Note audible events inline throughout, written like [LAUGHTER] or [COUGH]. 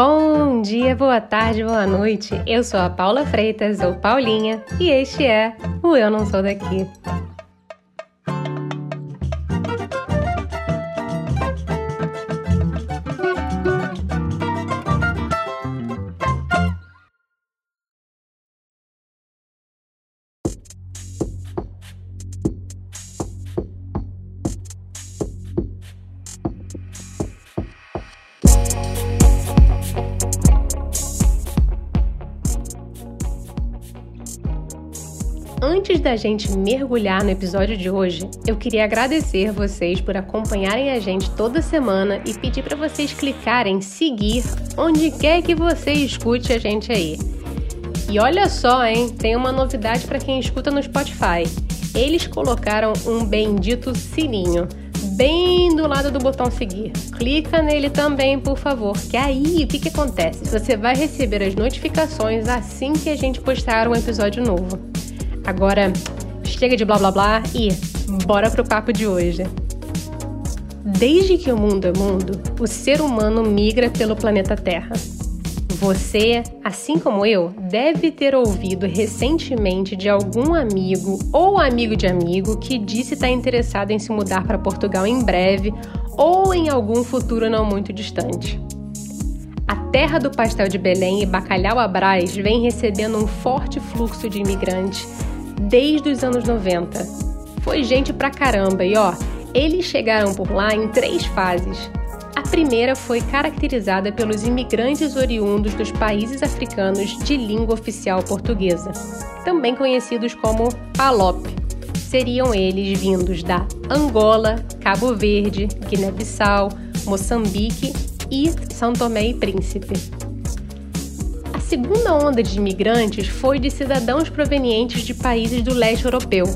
Bom dia, boa tarde, boa noite. Eu sou a Paula Freitas, ou Paulinha, e este é o Eu Não Sou Daqui. Antes da gente mergulhar no episódio de hoje, eu queria agradecer vocês por acompanharem a gente toda semana e pedir para vocês clicarem seguir onde quer que você escute a gente aí. E olha só, hein, tem uma novidade para quem escuta no Spotify. Eles colocaram um bendito sininho bem do lado do botão seguir. Clica nele também, por favor, que aí o que, que acontece? Você vai receber as notificações assim que a gente postar um episódio novo. Agora, chega de blá blá blá e bora pro papo de hoje. Desde que o mundo é mundo, o ser humano migra pelo planeta Terra. Você, assim como eu, deve ter ouvido recentemente de algum amigo ou amigo de amigo que disse estar interessado em se mudar para Portugal em breve ou em algum futuro não muito distante. A terra do pastel de Belém e bacalhau à Brás vem recebendo um forte fluxo de imigrantes desde os anos 90. Foi gente pra caramba e ó, eles chegaram por lá em três fases. A primeira foi caracterizada pelos imigrantes oriundos dos países africanos de língua oficial portuguesa, também conhecidos como PALOP. Seriam eles vindos da Angola, Cabo Verde, Guiné-Bissau, Moçambique e São Tomé e Príncipe segunda onda de imigrantes foi de cidadãos provenientes de países do leste europeu.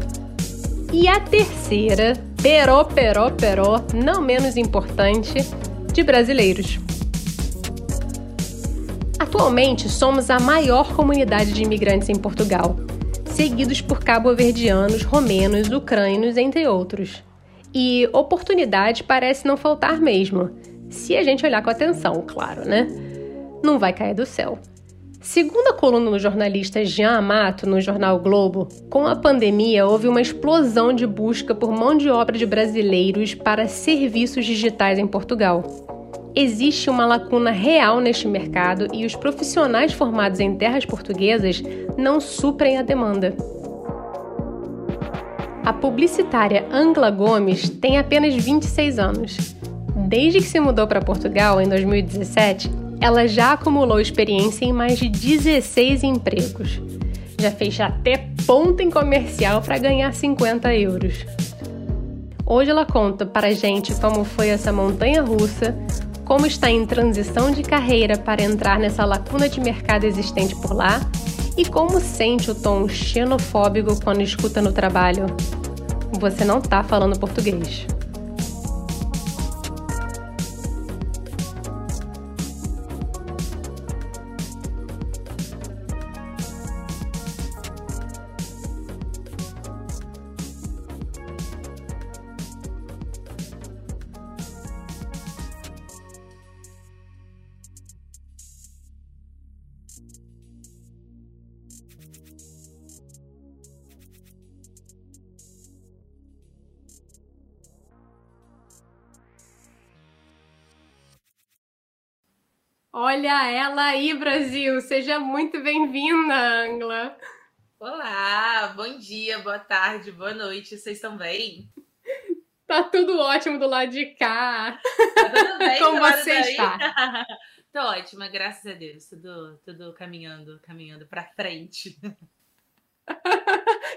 E a terceira, peró, peró, peró, não menos importante, de brasileiros. Atualmente somos a maior comunidade de imigrantes em Portugal, seguidos por cabo-verdianos, romenos, ucrânicos, entre outros. E oportunidade parece não faltar mesmo, se a gente olhar com atenção, claro, né? Não vai cair do céu. Segundo a coluna do jornalista Jean Amato no jornal Globo, com a pandemia houve uma explosão de busca por mão de obra de brasileiros para serviços digitais em Portugal. Existe uma lacuna real neste mercado e os profissionais formados em terras portuguesas não suprem a demanda. A publicitária Angla Gomes tem apenas 26 anos. Desde que se mudou para Portugal em 2017, ela já acumulou experiência em mais de 16 empregos. Já fez até ponta em comercial para ganhar 50 euros. Hoje ela conta para a gente como foi essa montanha russa, como está em transição de carreira para entrar nessa lacuna de mercado existente por lá e como sente o tom xenofóbico quando escuta no trabalho. Você não está falando português. Olha ela aí, Brasil! Seja muito bem-vinda, Angla! Olá, bom dia, boa tarde, boa noite, vocês estão bem? Tá tudo ótimo do lado de cá. Tá tudo bem? [LAUGHS] Como você está? [LAUGHS] Tô ótima, graças a Deus. Tudo, tudo caminhando, caminhando pra frente. [LAUGHS]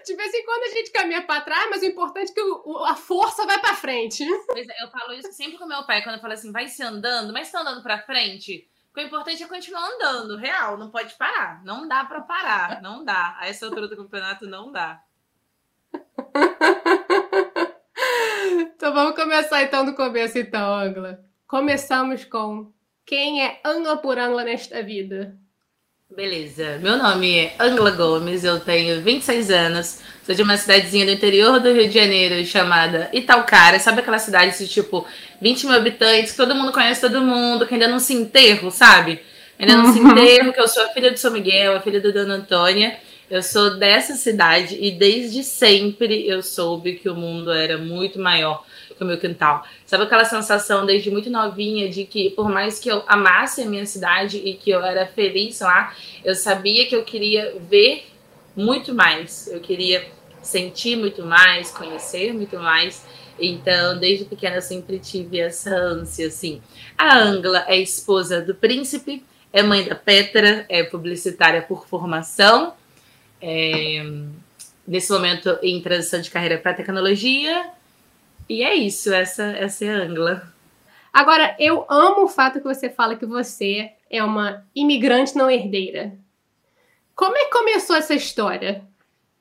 De vez em quando a gente caminha para trás, mas o importante é que o, a força vai para frente. Pois é, eu falo isso sempre com meu pai, quando eu falo assim, vai se andando, mas tá andando para frente? O importante é continuar andando, real, não pode parar. Não dá para parar, não dá. A essa altura do campeonato não dá. [LAUGHS] então vamos começar então do começo então, Angla. Começamos com quem é Angla por Angla nesta vida? Beleza, meu nome é Angla Gomes, eu tenho 26 anos, sou de uma cidadezinha do interior do Rio de Janeiro chamada Italcara. Sabe aquela cidade de tipo 20 mil habitantes, que todo mundo conhece todo mundo, que ainda não se enterro, sabe? Ainda não se [LAUGHS] enterro que eu sou a filha de São Miguel, a filha da Dona Antônia. Eu sou dessa cidade e desde sempre eu soube que o mundo era muito maior que o meu quintal. Sabe aquela sensação desde muito novinha de que por mais que eu amasse a minha cidade e que eu era feliz lá, eu sabia que eu queria ver muito mais. Eu queria sentir muito mais, conhecer muito mais. Então, desde pequena eu sempre tive essa ânsia, assim. A Angla é esposa do príncipe, é mãe da Petra, é publicitária por formação. É, nesse momento em transição de carreira para tecnologia. E é isso, essa, essa é a Angla. Agora, eu amo o fato que você fala que você é uma imigrante não herdeira. Como é que começou essa história?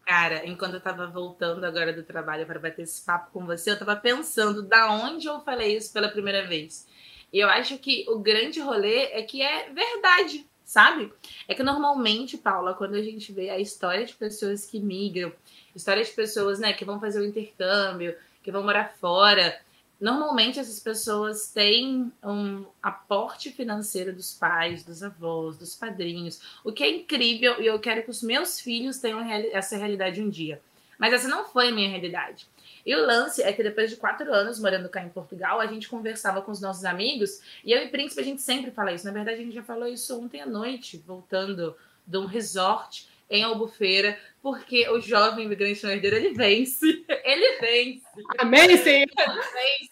Cara, enquanto eu tava voltando agora do trabalho para bater esse papo com você, eu tava pensando da onde eu falei isso pela primeira vez. E eu acho que o grande rolê é que é verdade, sabe? É que normalmente, Paula, quando a gente vê a história de pessoas que migram, história de pessoas, né, que vão fazer o intercâmbio, que vão morar fora, Normalmente essas pessoas têm um aporte financeiro dos pais, dos avós, dos padrinhos, o que é incrível e eu quero que os meus filhos tenham essa realidade um dia. Mas essa não foi a minha realidade. E o lance é que depois de quatro anos morando cá em Portugal, a gente conversava com os nossos amigos e eu e Príncipe a gente sempre fala isso. Na verdade, a gente já falou isso ontem à noite, voltando de um resort em Albufeira, porque o jovem imigrante não herdeiro, ele vence. [LAUGHS] Ele vence. Amém, Senhor. Ele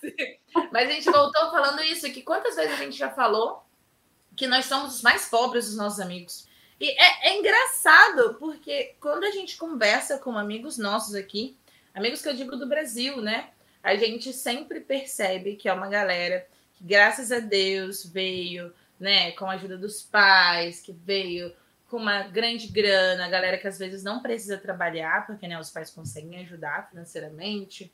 vence. Mas a gente voltou falando isso, que quantas vezes a gente já falou que nós somos os mais pobres dos nossos amigos. E é, é engraçado, porque quando a gente conversa com amigos nossos aqui, amigos que eu digo do Brasil, né? A gente sempre percebe que é uma galera que, graças a Deus, veio, né, com a ajuda dos pais, que veio com uma grande grana, a galera que às vezes não precisa trabalhar, porque né, os pais conseguem ajudar financeiramente.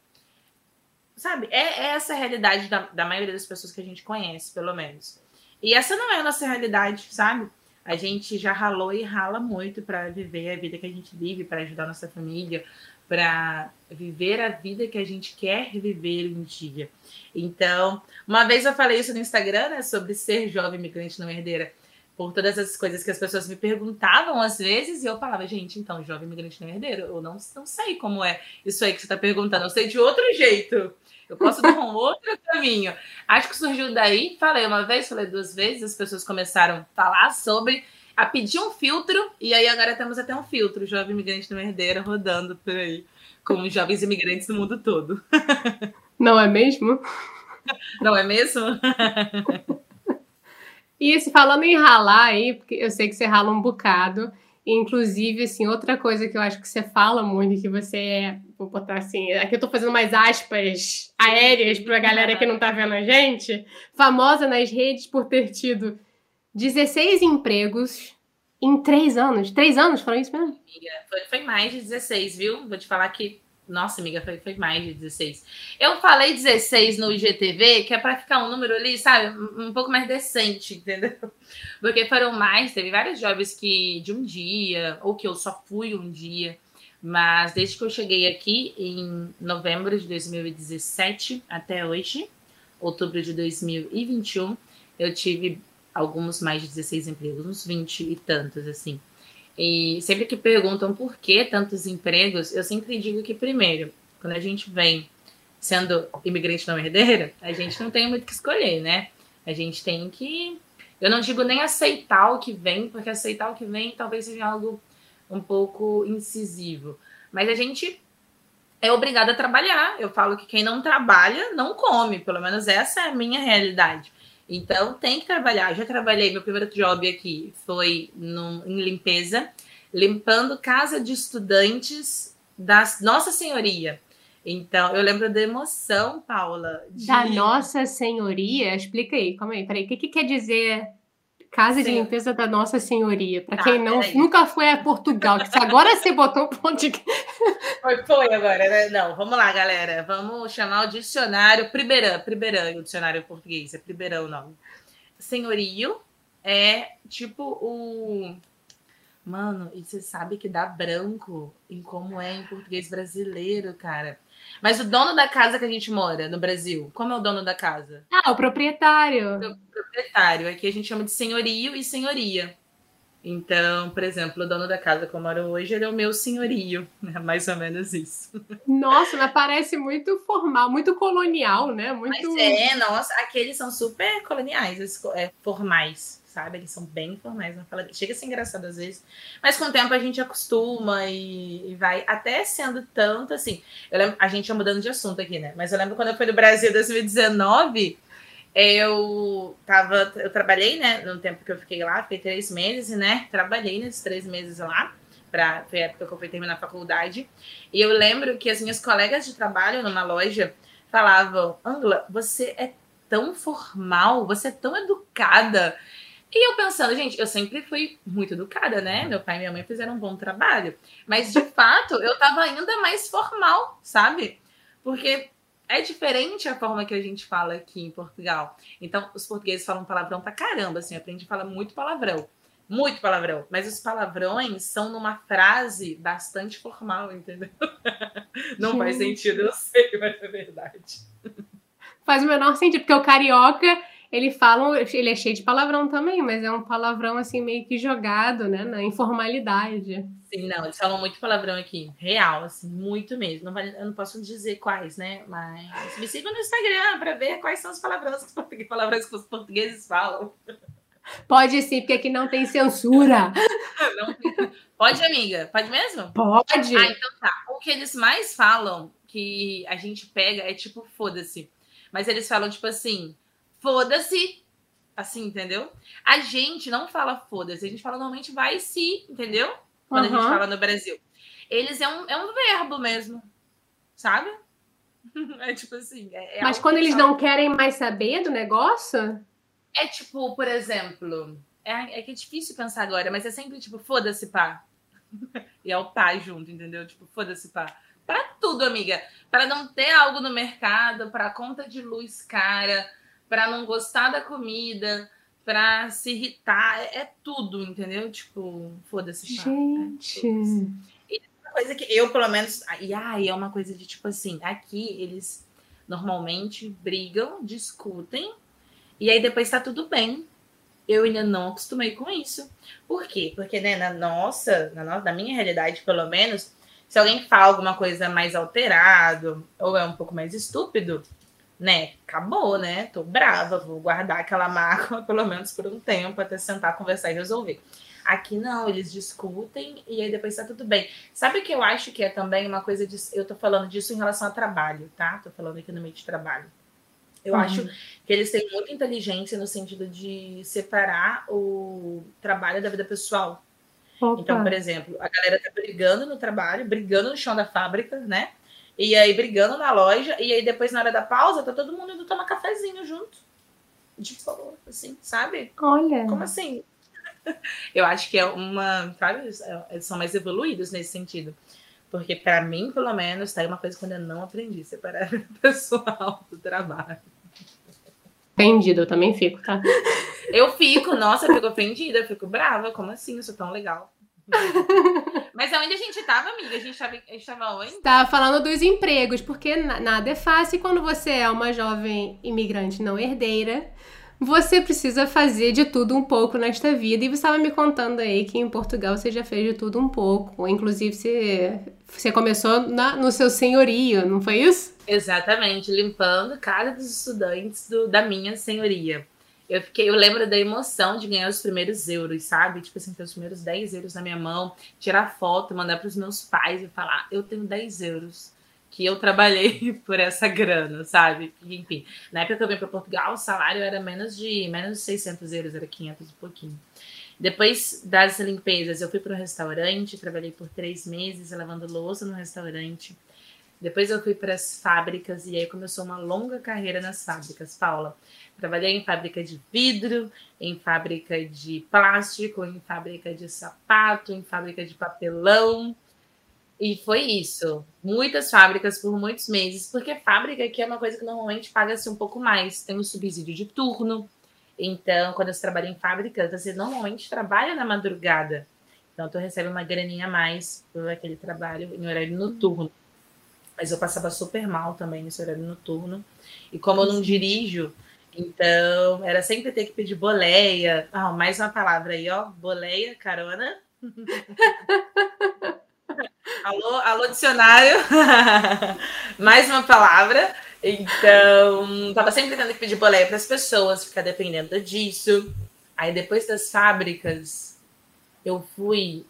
Sabe? É, é essa a realidade da, da maioria das pessoas que a gente conhece, pelo menos. E essa não é a nossa realidade, sabe? A gente já ralou e rala muito para viver a vida que a gente vive, para ajudar a nossa família, para viver a vida que a gente quer viver um dia. Então, uma vez eu falei isso no Instagram, né, sobre ser jovem imigrante não herdeira por todas as coisas que as pessoas me perguntavam às vezes, e eu falava, gente, então, jovem imigrante não herdeiro, eu não, não sei como é isso aí que você está perguntando, eu sei de outro jeito. Eu posso dar um outro caminho. Acho que surgiu daí, falei uma vez, falei duas vezes, as pessoas começaram a falar sobre, a pedir um filtro, e aí agora temos até um filtro, jovem imigrante não herdeiro, rodando por aí, com jovens imigrantes no mundo todo. [LAUGHS] Não é mesmo? Não é mesmo? [LAUGHS] E se falando em ralar aí, porque eu sei que você rala um bocado, inclusive, assim, outra coisa que eu acho que você fala muito, que você é, vou botar assim, aqui eu tô fazendo mais aspas aéreas pra galera que não tá vendo a gente, famosa nas redes por ter tido 16 empregos em três anos. Três anos, foram isso mesmo? Foi, foi mais de 16, viu? Vou te falar que nossa, amiga, foi, foi mais de 16. Eu falei 16 no IGTV, que é para ficar um número ali, sabe? Um pouco mais decente, [LAUGHS] entendeu? Porque foram mais, teve vários jobs que de um dia, ou que eu só fui um dia. Mas desde que eu cheguei aqui, em novembro de 2017 até hoje, outubro de 2021, eu tive alguns mais de 16 empregos, uns 20 e tantos, assim. E sempre que perguntam por que tantos empregos, eu sempre digo que, primeiro, quando a gente vem sendo imigrante não herdeira, a gente não tem muito que escolher, né? A gente tem que. Eu não digo nem aceitar o que vem, porque aceitar o que vem talvez seja algo um pouco incisivo. Mas a gente é obrigado a trabalhar. Eu falo que quem não trabalha não come, pelo menos essa é a minha realidade. Então tem que trabalhar. Já trabalhei, meu primeiro job aqui foi em limpeza, limpando casa de estudantes da Nossa Senhoria. Então, eu lembro da emoção, Paula. De... Da Nossa Senhoria? Explica aí, calma aí, peraí. O que, que quer dizer Casa Sim. de Limpeza da Nossa Senhoria. Para tá, quem não, nunca foi a Portugal, que agora você botou o ponto de. [LAUGHS] Foi, foi agora, né? Não, vamos lá, galera. Vamos chamar o dicionário Primeirão. Primeirão, o dicionário português. É Primeirão o nome. Senhorio é tipo o. Mano, e você sabe que dá branco em como é em português brasileiro, cara. Mas o dono da casa que a gente mora no Brasil, como é o dono da casa? Ah, o proprietário. O proprietário. Aqui a gente chama de senhorio e senhoria. Então, por exemplo, o dono da casa que eu moro hoje, ele é o meu senhorio, é mais ou menos isso. Nossa, mas parece muito formal, muito colonial, né? Muito... Mas é, nossa, aqueles são super coloniais, é, formais, sabe? Eles são bem formais na fala Chega a ser engraçado às vezes, mas com o tempo a gente acostuma e, e vai até sendo tanto assim. Eu lembro, a gente ia mudando de assunto aqui, né? Mas eu lembro quando eu fui no Brasil em 2019 eu tava, eu trabalhei, né, no tempo que eu fiquei lá, fiquei três meses, né, trabalhei nesses três meses lá, pra, foi a época que eu fui terminar a faculdade, e eu lembro que as minhas colegas de trabalho numa loja falavam, Angela, você é tão formal, você é tão educada, e eu pensando, gente, eu sempre fui muito educada, né? Meu pai e minha mãe fizeram um bom trabalho. Mas, de [LAUGHS] fato, eu tava ainda mais formal, sabe? Porque é diferente a forma que a gente fala aqui em Portugal. Então, os portugueses falam palavrão pra caramba, assim, aprende a falar muito palavrão. Muito palavrão. Mas os palavrões são numa frase bastante formal, entendeu? [LAUGHS] Não gente. faz sentido, eu sei, mas é verdade. Faz o menor sentido, porque o carioca ele fala, ele é cheio de palavrão também, mas é um palavrão assim meio que jogado, né, na informalidade. Sim, não, eles falam muito palavrão aqui, real, assim, muito mesmo. Não vale, eu não posso dizer quais, né, mas me sigam no Instagram para ver quais são os palavrões que os portugueses, palavrões que os portugueses falam. Pode sim, porque aqui não tem censura. [LAUGHS] Não, pode, amiga? Pode mesmo? Pode. Ah, então tá. O que eles mais falam, que a gente pega, é tipo, foda-se. Mas eles falam, tipo assim, foda-se. Assim, entendeu? A gente não fala foda-se, a gente fala normalmente vai se, entendeu? Quando uhum. a gente fala no Brasil. Eles é um, é um verbo mesmo, sabe? [LAUGHS] É tipo assim. É, é Mas quando eles não querem mais saber do negócio? É tipo, por exemplo. É, é que é difícil pensar agora, mas é sempre tipo, foda-se, pá. [LAUGHS] e é o pá junto, entendeu? Tipo, foda-se, pá. Pra tudo, amiga. Para não ter algo no mercado, para conta de luz cara, para não gostar da comida, para se irritar, é, é, tudo, entendeu? Tipo, foda-se. Gente. É e uma coisa que eu, pelo menos, e ai, é uma coisa de tipo assim, aqui eles normalmente brigam, discutem, e aí depois tá tudo bem. Eu ainda não acostumei com isso. Por quê? Porque, né, na nossa, na, nossa, na minha realidade, pelo menos, se alguém fala alguma coisa mais alterado ou é um pouco mais estúpido, né? Acabou, né? Tô brava, vou guardar aquela mágoa [LAUGHS] pelo menos por um tempo até sentar, conversar e resolver. Aqui não, eles discutem e aí depois tá tudo bem. Sabe o que eu acho que é também uma coisa de. Eu tô falando disso em relação a trabalho, tá? Tô falando aqui no meio de trabalho. Eu uhum. acho que eles têm muita inteligência no sentido de separar o trabalho da vida pessoal. Opa. Então, por exemplo, a galera tá brigando no trabalho, brigando no chão da fábrica, né? E aí brigando na loja, e aí depois na hora da pausa tá todo mundo indo tomar cafezinho junto. De favor, assim, sabe? Olha. Como assim? [LAUGHS] Eu acho que é uma, sabe, é, eles são mais evoluídos nesse sentido. Porque para mim, pelo menos, tá aí uma coisa que eu ainda não aprendi, separar [LAUGHS] o pessoal do trabalho. Ofendido, eu também fico, tá? Eu fico, nossa, eu fico ofendida, eu fico brava. Como assim? Eu sou tão legal. [LAUGHS] Mas aonde a gente estava, amiga? A gente estava onde? Estava falando dos empregos, porque nada é fácil quando você é uma jovem imigrante não herdeira. Você precisa fazer de tudo um pouco nesta vida. E você estava me contando aí que em Portugal você já fez de tudo um pouco. Inclusive, você, você começou na, no seu senhorio, não foi isso? Exatamente, limpando a casa dos estudantes do, da minha senhoria eu fiquei, eu lembro da emoção de ganhar os primeiros euros, sabe? Tipo assim, ter os primeiros 10 euros na minha mão, tirar foto, mandar para os meus pais e falar: eu tenho 10 euros que eu trabalhei [LAUGHS] por essa grana, sabe? Enfim, na época que eu vim para Portugal, o salário era menos de menos de 600 euros, era 500 e pouquinho. Depois das limpezas, eu fui para um restaurante, trabalhei por três meses lavando louça no restaurante. Depois eu fui para as fábricas e aí começou uma longa carreira nas fábricas, Paula. Trabalhei em fábrica de vidro, em fábrica de plástico, em fábrica de sapato, em fábrica de papelão. E foi isso. Muitas fábricas por muitos meses, porque fábrica aqui é uma coisa que normalmente paga-se um pouco mais. Tem um subsídio de turno. Então, quando você trabalha em fábrica, você normalmente trabalha na madrugada. Então, tu recebe uma graninha a mais por aquele trabalho em horário noturno. Mas eu passava super mal também nesse horário noturno. E como eu não dirijo, Então, era sempre ter que pedir boleia. Ah, mais uma palavra aí, ó. Boleia, carona. [LAUGHS] alô, alô, dicionário. [LAUGHS] mais uma palavra. Então, tava sempre tendo que pedir boleia para as pessoas, ficar dependendo disso. Aí, depois das fábricas, eu fui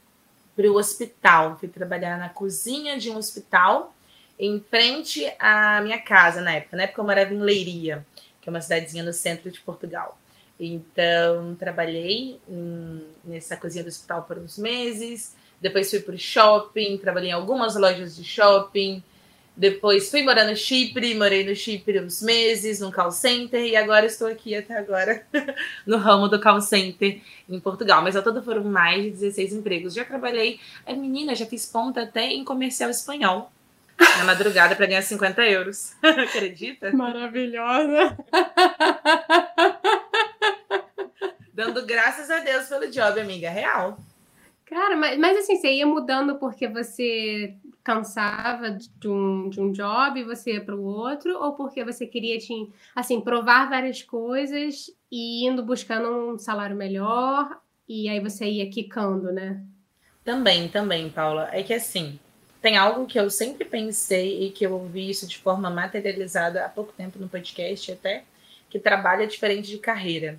para o hospital. Fui trabalhar na cozinha de um hospital em frente à minha casa na época. Na época eu morava em Leiria, que é uma cidadezinha no centro de Portugal. Então, trabalhei nessa cozinha do hospital por uns meses. Depois fui para o shopping, trabalhei em algumas lojas de shopping. Depois fui morar no Chipre, morei no Chipre uns meses, num call center, e agora estou aqui até agora [LAUGHS] no ramo do call center em Portugal. Mas ao todo foram mais de 16 empregos. Já trabalhei, é, menina, já fiz ponta até em comercial espanhol. Na madrugada para ganhar 50 euros. [LAUGHS] Acredita? Maravilhosa! Dando graças a Deus pelo job, amiga. Real. Cara, mas, mas assim, você ia mudando porque você cansava de um, de um job e você ia para o outro, ou porque você queria, te, assim, provar várias coisas e indo buscando um salário melhor, e aí você ia quicando, né? Também, também, Paula. É que assim, tem algo que eu sempre pensei e que eu ouvi isso de forma materializada há pouco tempo no podcast até, que trabalho é diferente de carreira.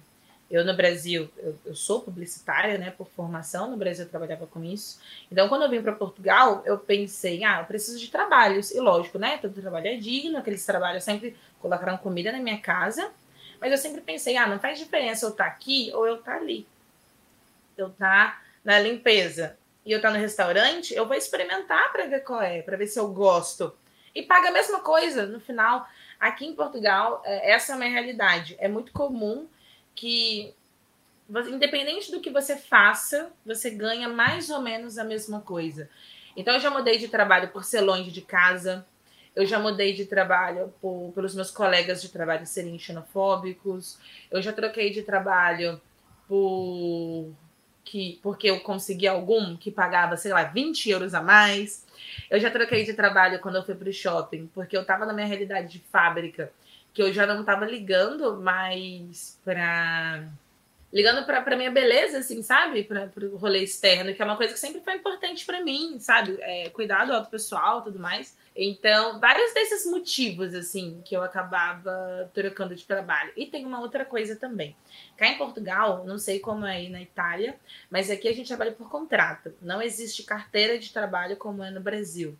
Eu no Brasil, eu, eu, sou publicitária, né, por formação, no Brasil eu trabalhava com isso. Então, quando eu vim para Portugal, eu pensei, ah, eu preciso de trabalhos. E lógico, né, todo trabalho é digno, aqueles trabalhos sempre colocaram comida na minha casa. Mas eu sempre pensei, ah, não faz diferença eu estar tá aqui ou eu estar tá ali. Eu estar tá na limpeza e eu estar no restaurante, eu vou experimentar para ver qual é, para ver se eu gosto. E paga a mesma coisa no final. Aqui em Portugal, é, essa é a minha realidade. É muito comum que, independente do que você faça, você ganha mais ou menos a mesma coisa. Então, eu já mudei de trabalho por ser longe de casa, eu já mudei de trabalho por, pelos meus colegas de trabalho serem xenofóbicos, eu já troquei de trabalho por que porque eu consegui algum que pagava, sei lá, 20 euros a mais. Eu já troquei de trabalho quando eu fui para o shopping, porque eu estava na minha realidade de fábrica que eu já não tava ligando mais pra. Ligando pra, pra minha beleza, assim, sabe? Pra, pro rolê externo, que é uma coisa que sempre foi importante para mim, sabe? É, cuidar do auto pessoal tudo mais. Então, vários desses motivos, assim, que eu acabava trocando de trabalho. E tem uma outra coisa também. Cá em Portugal, não sei como é aí na Itália, mas aqui a gente trabalha por contrato. Não existe carteira de trabalho como é no Brasil.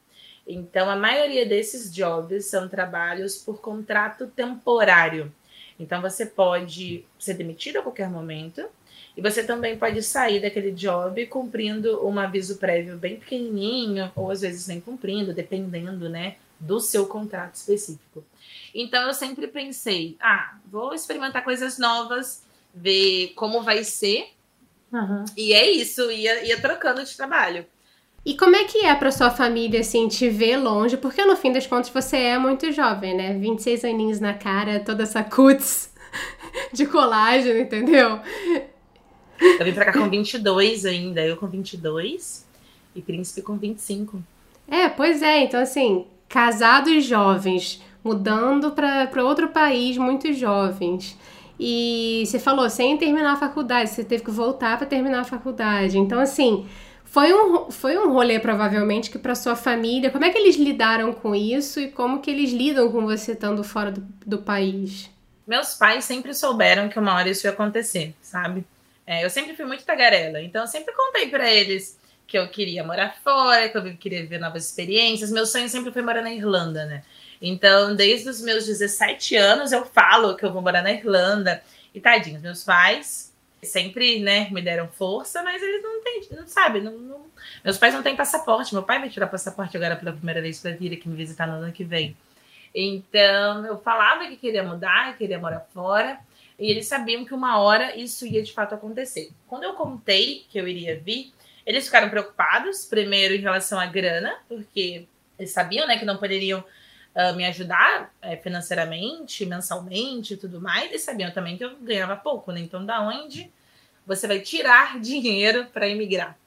Então, a maioria desses jobs são trabalhos por contrato temporário. Então, você pode ser demitido a qualquer momento e você também pode sair daquele job cumprindo um aviso prévio bem pequenininho, ou às vezes nem cumprindo, dependendo, né, do seu contrato específico. Então, eu sempre pensei, ah, vou experimentar coisas novas, ver como vai ser. Uhum. E é isso, ia, ia trocando de trabalho. E como é que é para sua família, assim, te ver longe? Porque no fim das contas você é muito jovem, né? 26 aninhos na cara, toda essa cuts [LAUGHS] de colágeno, entendeu? Eu vim pra cá com 22 ainda, eu com 22 e Príncipe com 25. É, pois é, então assim, casados jovens, mudando para outro país, muito jovens. E você falou, sem terminar a faculdade, você teve que voltar para terminar a faculdade. Então, assim, foi um, foi um rolê, provavelmente, que para sua família, como é que eles lidaram com isso e como que eles lidam com você estando fora do, do país? Meus pais sempre souberam que uma hora isso ia acontecer, sabe? É, eu sempre fui muito tagarela, então eu sempre contei para eles que eu queria morar fora, que eu queria viver novas experiências. Meu sonho sempre foi morar na Irlanda, né? Então, desde os meus 17 anos, eu falo que eu vou morar na Irlanda. E tadinhos, meus pais sempre, né, me deram força, mas eles não têm, não sabem, não, não, meus pais não têm passaporte. Meu pai vai tirar passaporte agora pela primeira vez para vir aqui me visitar no ano que vem. Então, eu falava que queria mudar, que queria morar fora, e eles sabiam que uma hora isso ia de fato acontecer. Quando eu contei que eu iria vir, eles ficaram preocupados, primeiro em relação à grana, porque eles sabiam, né, que não poderiam uh, me ajudar é, financeiramente, mensalmente e tudo mais, e sabiam também que eu ganhava pouco, né? Então, da onde você vai tirar [LAUGHS] dinheiro para emigrar?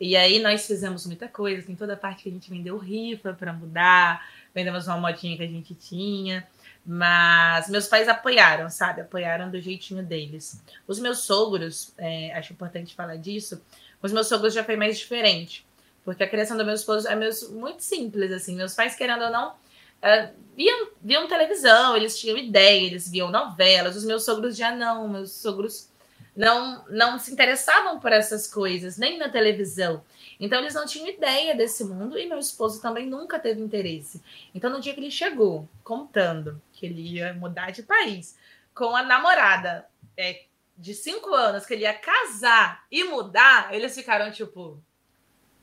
E aí nós fizemos muita coisa, tem toda a parte que a gente vendeu rifa para mudar, vendemos uma motinha que a gente tinha. Mas meus pais apoiaram, sabe? Apoiaram do jeitinho deles. Os meus sogros, é, acho importante falar disso, os meus sogros já foi mais diferente. Porque a criação do meu esposo é meus, muito simples, assim. Meus pais, querendo ou não, uh, viam, viam televisão, eles tinham ideia, eles viam novelas. Os meus sogros já não. Meus sogros não, não se interessavam por essas coisas, nem na televisão. Então eles não tinham ideia desse mundo e meu esposo também nunca teve interesse. Então no dia que ele chegou contando que ele ia mudar de país com a namorada é, de cinco anos, que ele ia casar e mudar, eles ficaram tipo: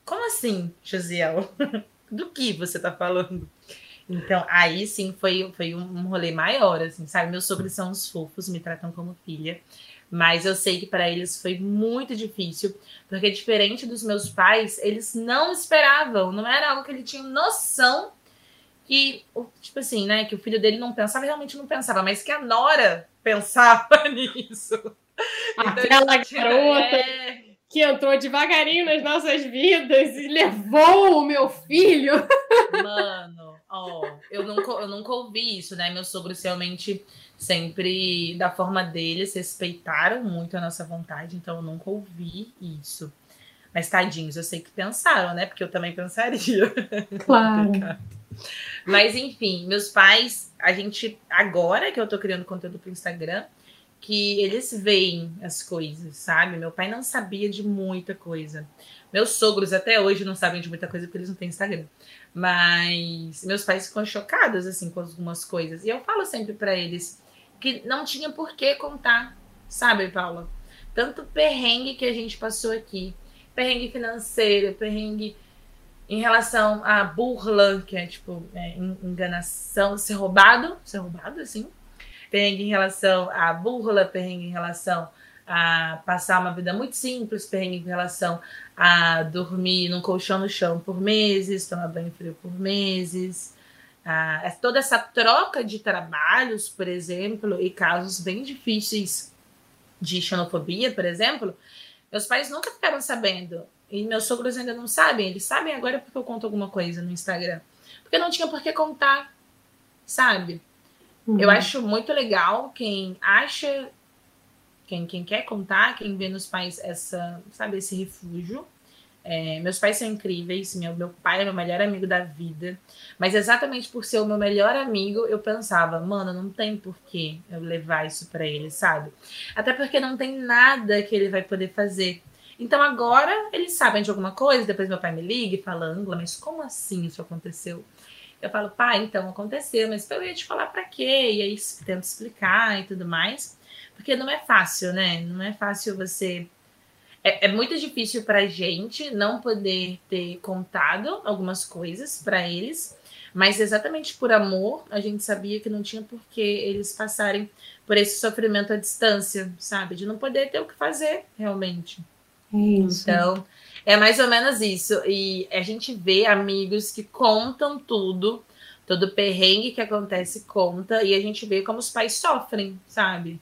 Como assim, Josiel? [LAUGHS] Do que você tá falando? Então, aí sim foi, foi um rolê maior, assim, sabe? Meus sogros são uns fofos, me tratam como filha. Mas eu sei que para eles foi muito difícil, porque diferente dos meus pais, eles não esperavam, não era algo que ele tinha noção que, tipo assim, né, que o filho dele não pensava, realmente não pensava, mas que a Nora pensava [LAUGHS] nisso. Então, Aquela então, garota é... que entrou devagarinho nas nossas vidas e levou o meu filho. Mano, ó, eu nunca, eu nunca ouvi isso, né? Meus sogros realmente sempre da forma deles, respeitaram muito a nossa vontade, então eu nunca ouvi isso. Mas tadinhos, eu sei que pensaram, né? Porque eu também pensaria. Claro. [LAUGHS] Mas enfim, meus pais, a gente agora que eu tô criando conteúdo pro Instagram, que eles veem as coisas, sabe? Meu pai não sabia de muita coisa. Meus sogros até hoje não sabem de muita coisa porque eles não têm Instagram. Mas meus pais ficam chocados assim com algumas coisas. E eu falo sempre para eles: que não tinha por que contar, sabe, Paula? Tanto perrengue que a gente passou aqui, perrengue financeiro, perrengue em relação à burla, que é tipo é, enganação, ser roubado, ser roubado, assim. Perrengue em relação à burla, perrengue em relação a passar uma vida muito simples, perrengue em relação a dormir num colchão no chão por meses, tomar banho frio por meses, ah, é toda essa troca de trabalhos, por exemplo, e casos bem difíceis de xenofobia, por exemplo, meus pais nunca ficaram sabendo. E meus sogros ainda não sabem. Eles sabem agora porque eu conto alguma coisa no Instagram. Porque não tinha por que contar, sabe? Uhum. Eu acho muito legal quem acha, quem, quem quer contar, quem vê nos pais essa, sabe, esse refúgio. É, meus pais são incríveis, meu, meu pai é meu melhor amigo da vida. Mas exatamente por ser o meu melhor amigo, eu pensava, mano, não tem porquê eu levar isso para ele, sabe? Até porque não tem nada que ele vai poder fazer. Então agora eles sabem de alguma coisa, depois meu pai me liga e fala, Angla, mas como assim isso aconteceu? Eu falo, pai, então aconteceu, mas eu ia te falar para quê? E aí tento explicar e tudo mais. Porque não é fácil, né? Não é fácil você é, é muito difícil para a gente não poder ter contado algumas coisas para eles, mas exatamente por amor, a gente sabia que não tinha por que eles passarem por esse sofrimento à distância, sabe? De não poder ter o que fazer realmente. Isso. Então, é mais ou menos isso. E a gente vê amigos que contam tudo, todo perrengue que acontece conta, e a gente vê como os pais sofrem, sabe?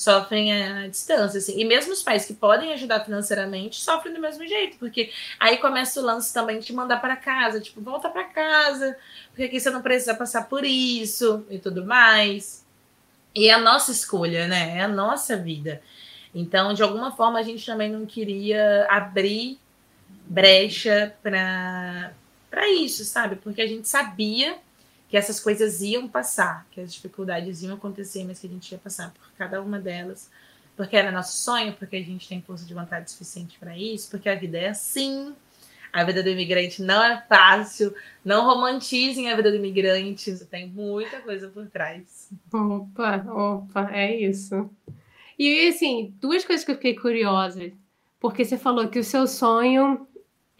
sofrem à distância, assim. E mesmo os pais que podem ajudar financeiramente sofrem do mesmo jeito, porque aí começa o lance também de mandar para casa, tipo, volta para casa, porque aqui você não precisa passar por isso e tudo mais. E é a nossa escolha, né? É a nossa vida. Então, de alguma forma, a gente também não queria abrir brecha para isso, sabe? Porque a gente sabia que essas coisas iam passar, que as dificuldades iam acontecer, mas que a gente ia passar por cada uma delas, porque era nosso sonho, porque a gente tem força de vontade suficiente para isso, porque a vida é assim. A vida do imigrante não é fácil. Não romantizem a vida do imigrante. Tem muita coisa por trás. Opa, opa, é isso. E assim, duas coisas que eu fiquei curiosa. Porque você falou que o seu sonho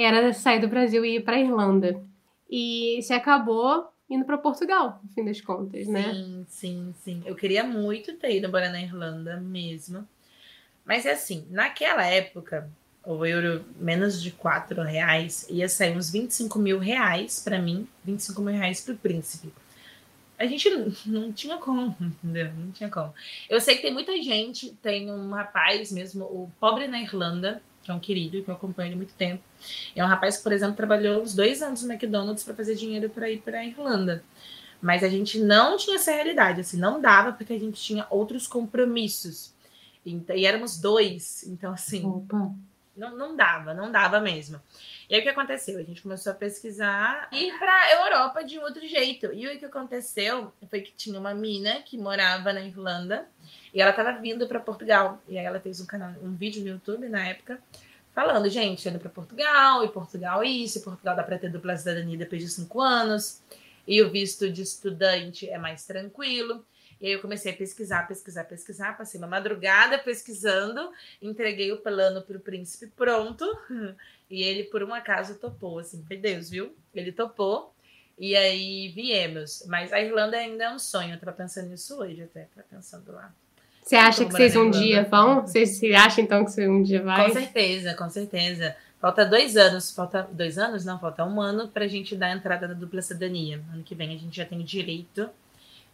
era sair do Brasil e ir para Irlanda. E você acabou indo para Portugal, no fim das contas, né? Sim, sim, sim. Eu queria muito ter ido embora na Irlanda mesmo. Mas é assim, naquela época, o euro menos de 4 reais ia sair uns 25 mil reais para mim, 25 mil reais para o príncipe. a gente não tinha como, [LAUGHS] entendeu? Não tinha como. Eu sei que tem muita gente, tem um rapaz mesmo, o Pobre na Irlanda, que é um querido, que eu acompanho ele há muito tempo. É um rapaz que, por exemplo, trabalhou uns dois anos no McDonald's para fazer dinheiro para ir para a Irlanda. Mas a gente não tinha essa realidade, assim, não dava porque a gente tinha outros compromissos. Então, e éramos dois, então assim, Opa. Não, não dava, não dava mesmo. E aí o que aconteceu? A gente começou a pesquisar e ir para Europa de outro jeito. E o que aconteceu foi que tinha uma mina que morava na Irlanda e ela estava vindo para Portugal. E aí ela fez um canal, um vídeo no YouTube na época falando, gente, indo para Portugal, e Portugal isso, e Portugal dá para ter dupla cidadania depois de cinco anos, e o visto de estudante é mais tranquilo. E aí eu comecei a pesquisar, pesquisar, pesquisar, passei uma madrugada pesquisando, entreguei o plano para o príncipe pronto, [LAUGHS] e ele por um acaso topou, assim, foi Deus, viu? Ele topou, e aí viemos. Mas a Irlanda ainda é um sonho, eu tava pensando nisso hoje até, tava pensando lá. Você acha que vocês um dia vão? Vocês acham então que você um dia vai? Com certeza, com certeza. Falta dois anos, falta dois anos? Não, falta um ano para a gente dar a entrada na dupla cidadania. Ano que vem a gente já tem direito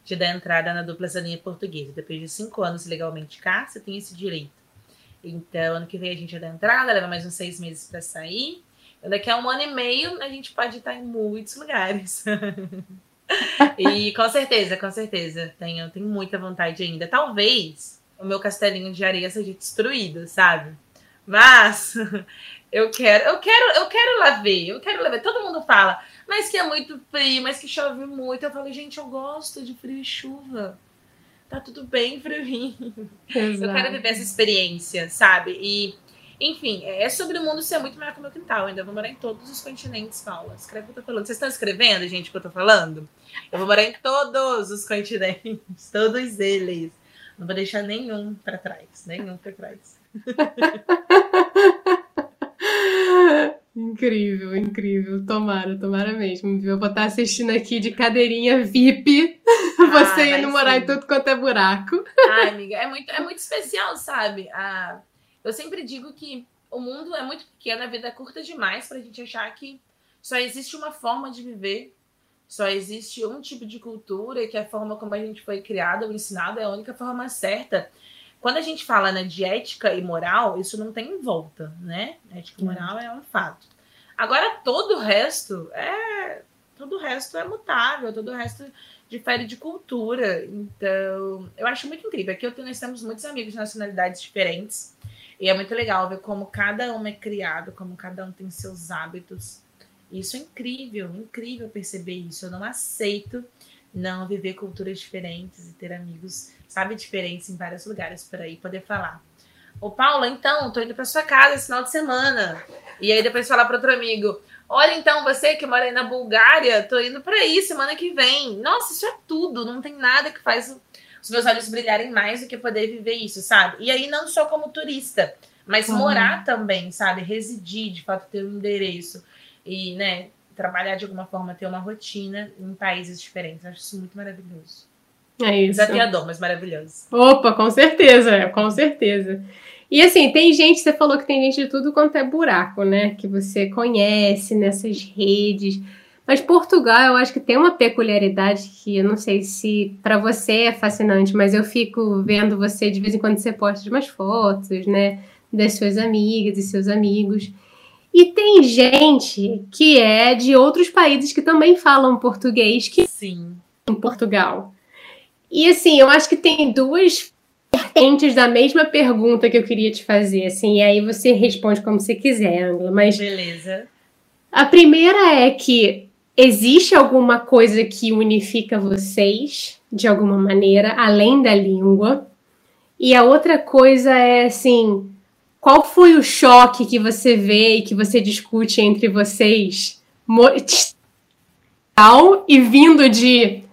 de dar entrada na dupla cidadania portuguesa. Depois de cinco anos legalmente cá, você tem esse direito. Então, ano que vem a gente já dá entrada, leva mais uns seis meses para sair. Daqui a um ano e meio a gente pode estar em muitos lugares. [LAUGHS] [LAUGHS] e com certeza, com certeza. Tenho, tenho muita vontade ainda. Talvez o meu castelinho de areia seja destruído, sabe? Mas [LAUGHS] eu quero, eu quero, eu quero lá ver, eu quero lá ver. Todo mundo fala, mas que é muito frio, mas que chove muito. Eu falo, gente, eu gosto de frio e chuva. Tá tudo bem pra mim. Exato. Eu quero viver essa experiência, sabe? E enfim, é sobre o mundo ser muito maior que o meu quintal. Ainda vou morar em todos os continentes, Paula. Escreve o que eu tô falando. Vocês estão escrevendo, gente, o que eu tô falando? Eu vou morar em todos os continentes, [LAUGHS] todos eles. Não vou deixar nenhum para trás, nenhum para trás. [LAUGHS] incrível, incrível. Tomara, tomara mesmo. Eu vou estar assistindo aqui de cadeirinha VIP. [LAUGHS] Ah, você indo morar sim. em tudo quanto é buraco. Ai, amiga, é muito, é muito especial, sabe? Ah, eu sempre digo que o mundo é muito pequeno, a vida é curta demais para a gente achar que só existe uma forma de viver, só existe um tipo de cultura e que a forma como a gente foi criado ou ensinado é a única forma certa. Quando a gente fala né, de ética e moral, isso não tem volta, né? Ética e moral é um fato. Agora, todo o resto é. Todo o resto é mutável, todo o resto difere de cultura. Então, eu acho muito incrível. Aqui eu tenho, nós temos muitos amigos de nacionalidades diferentes. E é muito legal ver como cada um é criado, como cada um tem seus hábitos. Isso é incrível, incrível perceber isso. Eu não aceito não viver culturas diferentes e ter amigos, sabe, diferentes em vários lugares por aí, poder falar. Ô, Paula, então, tô indo para sua casa esse final de semana. E aí depois falar para outro amigo: Olha, então, você que mora aí na Bulgária, tô indo para aí semana que vem. Nossa, isso é tudo, não tem nada que faz os meus olhos brilharem mais do que poder viver isso, sabe? E aí não só como turista, mas uhum. morar também, sabe? Residir, de fato, ter um endereço e, né, trabalhar de alguma forma, ter uma rotina em países diferentes. Eu acho isso muito maravilhoso. É isso. Desafiador, mas maravilhoso. Opa, com certeza, com certeza. E assim, tem gente, você falou que tem gente de tudo quanto é buraco, né? Que você conhece nessas redes. Mas Portugal, eu acho que tem uma peculiaridade que eu não sei se para você é fascinante, mas eu fico vendo você de vez em quando você posta umas fotos, né, das suas amigas e seus amigos. E tem gente que é de outros países que também falam português que sim em Portugal. E assim, eu acho que tem duas vertentes da mesma pergunta que eu queria te fazer, assim, e aí você responde como você quiser, Angela, mas Beleza. A primeira é que Existe alguma coisa que unifica vocês de alguma maneira, além da língua? E a outra coisa é assim: qual foi o choque que você vê e que você discute entre vocês? E vindo de.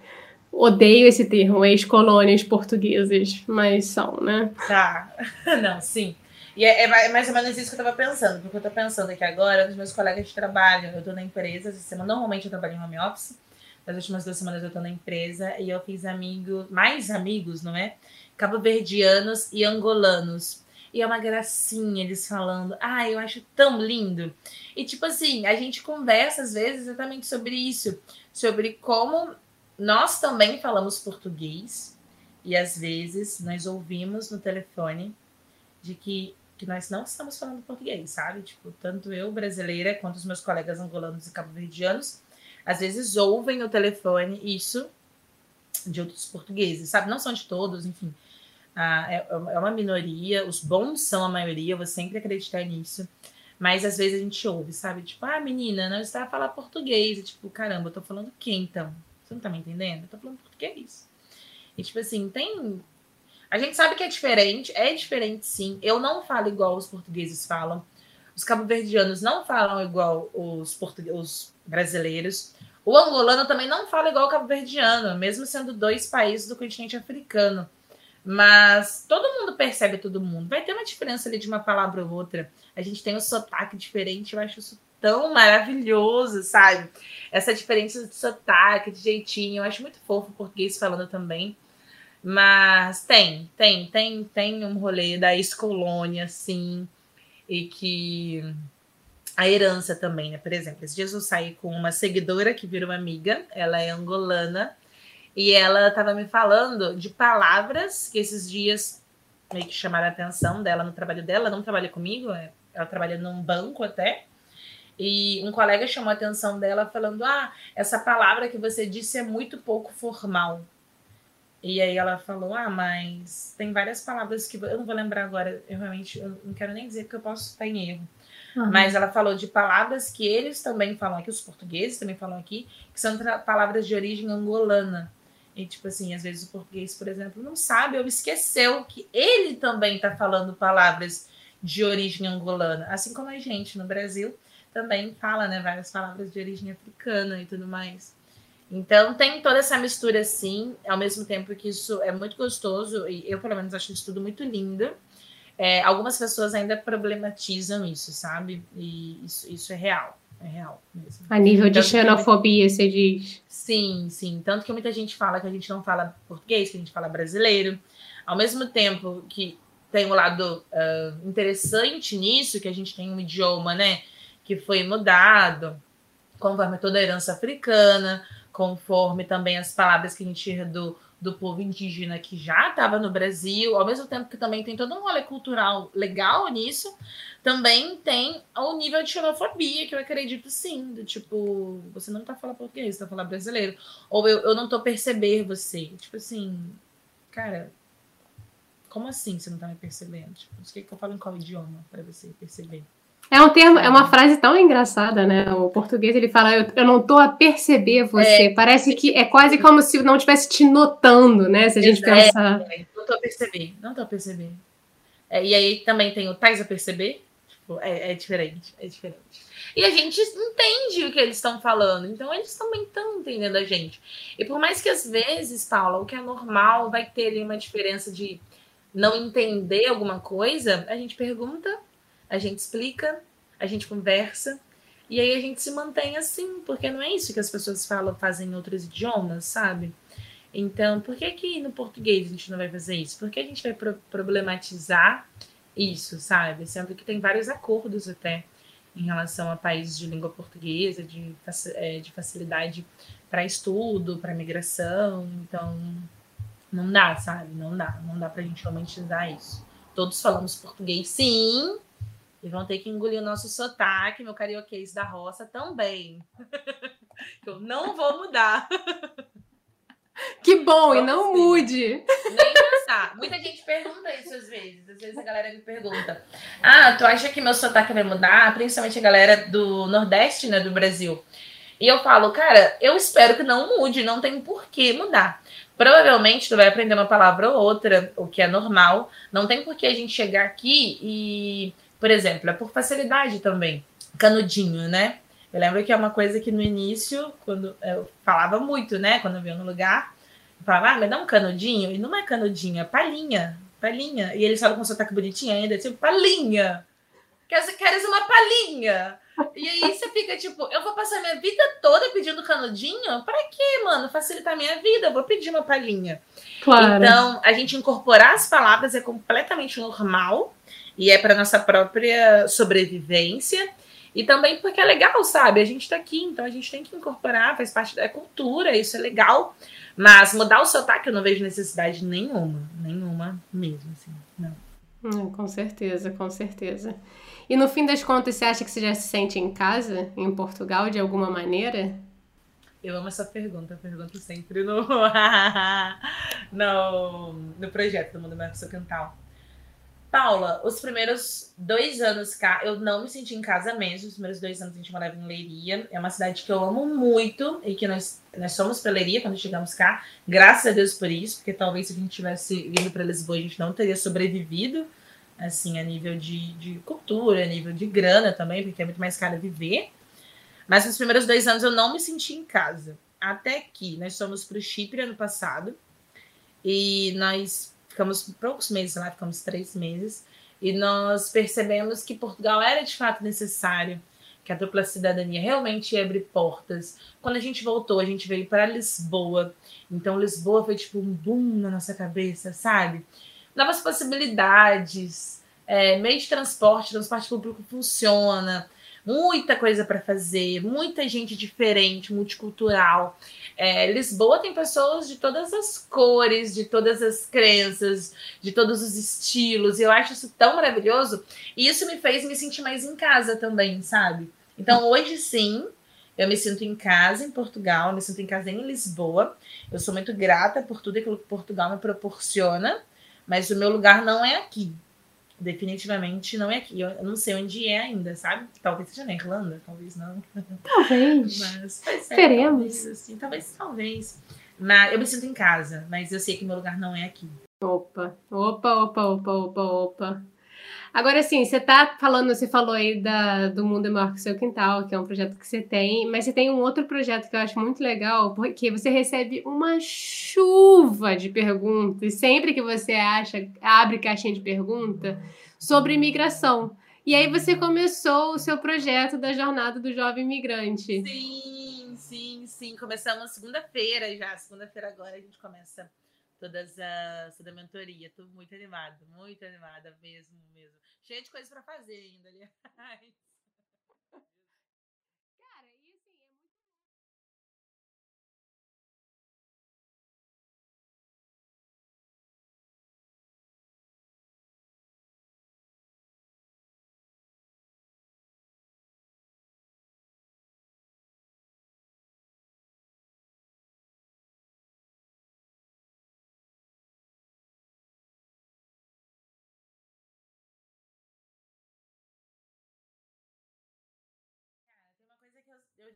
Odeio esse termo, ex-colônias portuguesas, mas são, né? Tá. [LAUGHS] Não, sim. E é, é, mais ou menos isso que eu tava pensando, porque eu tô pensando aqui agora nos meus colegas de trabalho. Eu tô na empresa, essa semana, normalmente eu trabalho em home office. Nas últimas duas semanas eu tô na empresa e eu fiz amigos, mais amigos, não é? Cabo-verdianos e angolanos. E é uma gracinha eles falando. Ah, eu acho tão lindo. E tipo assim, a gente conversa às vezes exatamente sobre isso. Sobre como nós também falamos português e às vezes nós ouvimos no telefone de que, que nós não estamos falando português, sabe? Tipo, tanto eu, brasileira, quanto os meus colegas angolanos e cabo-verdianos, às vezes ouvem no telefone isso de outros portugueses, sabe? Não são de todos, enfim. Ah, é, é uma minoria, os bons são a maioria, eu vou sempre acreditar nisso. Mas às vezes a gente ouve, sabe? Tipo, ah, menina, não está a falar português. E, tipo, caramba, eu tô falando o quê então? Você não tá me entendendo? Eu tô falando português. E, tipo assim, tem. A gente sabe que é diferente, é diferente sim. Eu não falo igual os portugueses falam. Os cabo-verdianos não falam igual os, os brasileiros. O angolano também não fala igual o cabo-verdiano, mesmo sendo dois países do continente africano. Mas todo mundo percebe todo mundo. Vai ter uma diferença ali de uma palavra ou outra. A gente tem um sotaque diferente, eu acho isso tão maravilhoso, sabe? Essa diferença de sotaque, de jeitinho, eu acho muito fofo o português falando também. Mas tem, tem, tem, tem um rolê da ex-colônia, sim, e que a herança também, né? Por exemplo, esses dias eu saí com uma seguidora que virou amiga, ela é angolana, e ela estava me falando de palavras que esses dias meio que chamaram a atenção dela no trabalho dela. Ela não trabalha comigo, é, ela trabalha num banco até. E um colega chamou a atenção dela falando: Ah, essa palavra que você disse é muito pouco formal. E aí ela falou: Ah, mas tem várias palavras que eu não vou lembrar agora, eu realmente eu não quero nem dizer que eu posso estar em erro. Uhum. Mas ela falou de palavras que eles também falam aqui, os portugueses também falam aqui, que são palavras de origem angolana. E, tipo assim, às vezes o português, por exemplo, não sabe ou esqueceu que ele também está falando palavras de origem angolana. Assim como a gente no Brasil também fala, né, várias palavras de origem africana e tudo mais. Então tem toda essa mistura assim, ao mesmo tempo que isso é muito gostoso, e eu, pelo menos, acho isso tudo muito lindo. É, algumas pessoas ainda problematizam isso, sabe? E isso, isso é real. É real mesmo. A nível de xenofobia, você diz. Sim, sim. Tanto que muita gente fala que a gente não fala português, que a gente fala brasileiro. Ao mesmo tempo que tem um lado uh, interessante nisso, que a gente tem um idioma, né, que foi mudado, conforme toda a herança africana, conforme também as palavras que a gente herdou do povo indígena que já estava no Brasil, ao mesmo tempo que também tem todo um rolê cultural legal nisso, também tem o nível de xenofobia, que eu acredito sim, do tipo, você não tá falando português, você tá falando brasileiro. Ou eu, eu não tô perceber você. Tipo assim, cara, como assim você não tá me percebendo? Tipo, o que, que eu falo em qual idioma para você perceber? É um termo, é uma frase tão engraçada, né? O português ele fala, eu, eu não tô a perceber você. É, Parece que é quase como se não estivesse te notando, né? Se a gente é, pensar. É, não tô a perceber, não tô a perceber. É, e aí também tem o tais a perceber. Tipo, é, é diferente, é diferente. E a gente entende o que eles estão falando, então eles também estão entendendo a gente. E por mais que às vezes, Paula, o que é normal vai ter ali uma diferença de não entender alguma coisa, a gente pergunta a gente explica, a gente conversa, e aí a gente se mantém assim, porque não é isso que as pessoas falam, fazem em outros idiomas, sabe? Então, por que que no português a gente não vai fazer isso? Por que a gente vai pro problematizar isso, sabe? Sendo que tem vários acordos até em relação a países de língua portuguesa, de, é, de facilidade para estudo, para migração. Então, não dá, sabe? Não dá. Não dá para a gente romantizar isso. Todos falamos português, sim, e vão ter que engolir o nosso sotaque, meu carioquês da roça também. [LAUGHS] Eu não vou mudar. Que bom, Como e não assim? mude. Nem pensar. Muita gente pergunta isso às vezes. Às vezes a galera me pergunta: Ah, tu acha que meu sotaque vai mudar? Principalmente a galera do Nordeste, né, do Brasil. E eu falo, cara, eu espero que não mude, não tem por que mudar. Provavelmente tu vai aprender uma palavra ou outra, o que é normal. Não tem por que a gente chegar aqui e por exemplo, é por facilidade também. Canudinho, né? Eu lembro que é uma coisa que no início, quando eu falava muito, né? Quando eu via no lugar, eu falava, ah, me dá um canudinho. E não é canudinho, é palhinha. Palhinha. E eles falam com sotaque bonitinho ainda, tipo, palhinha. Queres, uma palhinha? E aí você fica tipo, eu vou passar minha vida toda pedindo canudinho? Para quê, mano? Facilitar minha vida, eu vou pedir uma palhinha. Claro. Então, a gente incorporar as palavras é completamente normal e é para nossa própria sobrevivência. E também porque é legal, sabe? A gente tá aqui, então a gente tem que incorporar, faz parte da cultura, isso é legal. Mas mudar o sotaque eu não vejo necessidade nenhuma, nenhuma mesmo, assim, não. Hum, com certeza, com certeza. E no fim das contas, você acha que você já se sente em casa, em Portugal, de alguma maneira? Eu amo essa pergunta, eu pergunto sempre no, no, [LAUGHS] no projeto do Mundo Mercosul Quintal. Paula, os primeiros dois anos cá, eu não me senti em casa mesmo. Os primeiros dois anos a gente morava em Leiria. É uma cidade que eu amo muito e que nós, nós somos para Leiria quando chegamos cá. Graças a Deus por isso, porque talvez se a gente tivesse vindo para Lisboa, a gente não teria sobrevivido, assim, a nível de, de cultura, a nível de grana também, porque é muito mais caro viver. Mas nos primeiros dois anos eu não me senti em casa. Até que nós fomos para o Chipre ano passado e nós ficamos poucos meses lá, ficamos três meses, e nós percebemos que Portugal era de fato necessário, que a dupla cidadania realmente abre portas. Quando a gente voltou, a gente veio para Lisboa, então Lisboa foi tipo um boom na nossa cabeça, sabe? Novas possibilidades, é, meio de transporte, transporte público funciona, muita coisa para fazer, muita gente diferente, multicultural. É, Lisboa tem pessoas de todas as cores, de todas as crenças, de todos os estilos. E eu acho isso tão maravilhoso. E isso me fez me sentir mais em casa também, sabe? Então hoje sim, eu me sinto em casa em Portugal, me sinto em casa em Lisboa. Eu sou muito grata por tudo aquilo que Portugal me proporciona, mas o meu lugar não é aqui definitivamente não é aqui. Eu não sei onde é ainda, sabe? Talvez seja na Irlanda, talvez não. Talvez. [LAUGHS] Mas Esperemos. Talvez, assim, talvez, talvez. Mas eu me sinto em casa, mas eu sei que meu lugar não é aqui. Opa, opa, opa, opa, opa, opa. Agora, assim, você tá falando, você falou aí da, do Mundo é Maior que o Seu Quintal, que é um projeto que você tem, mas você tem um outro projeto que eu acho muito legal, porque você recebe uma chuva de perguntas, sempre que você acha, abre caixinha de pergunta, sobre imigração. E aí você começou o seu projeto da Jornada do Jovem Imigrante. Sim, sim, sim. Começamos segunda-feira já. Segunda-feira agora a gente começa todas as, toda a mentoria. Tô muito animada, muito animada mesmo, mesmo. Cheia de coisas para fazer ainda, [LAUGHS] aliás.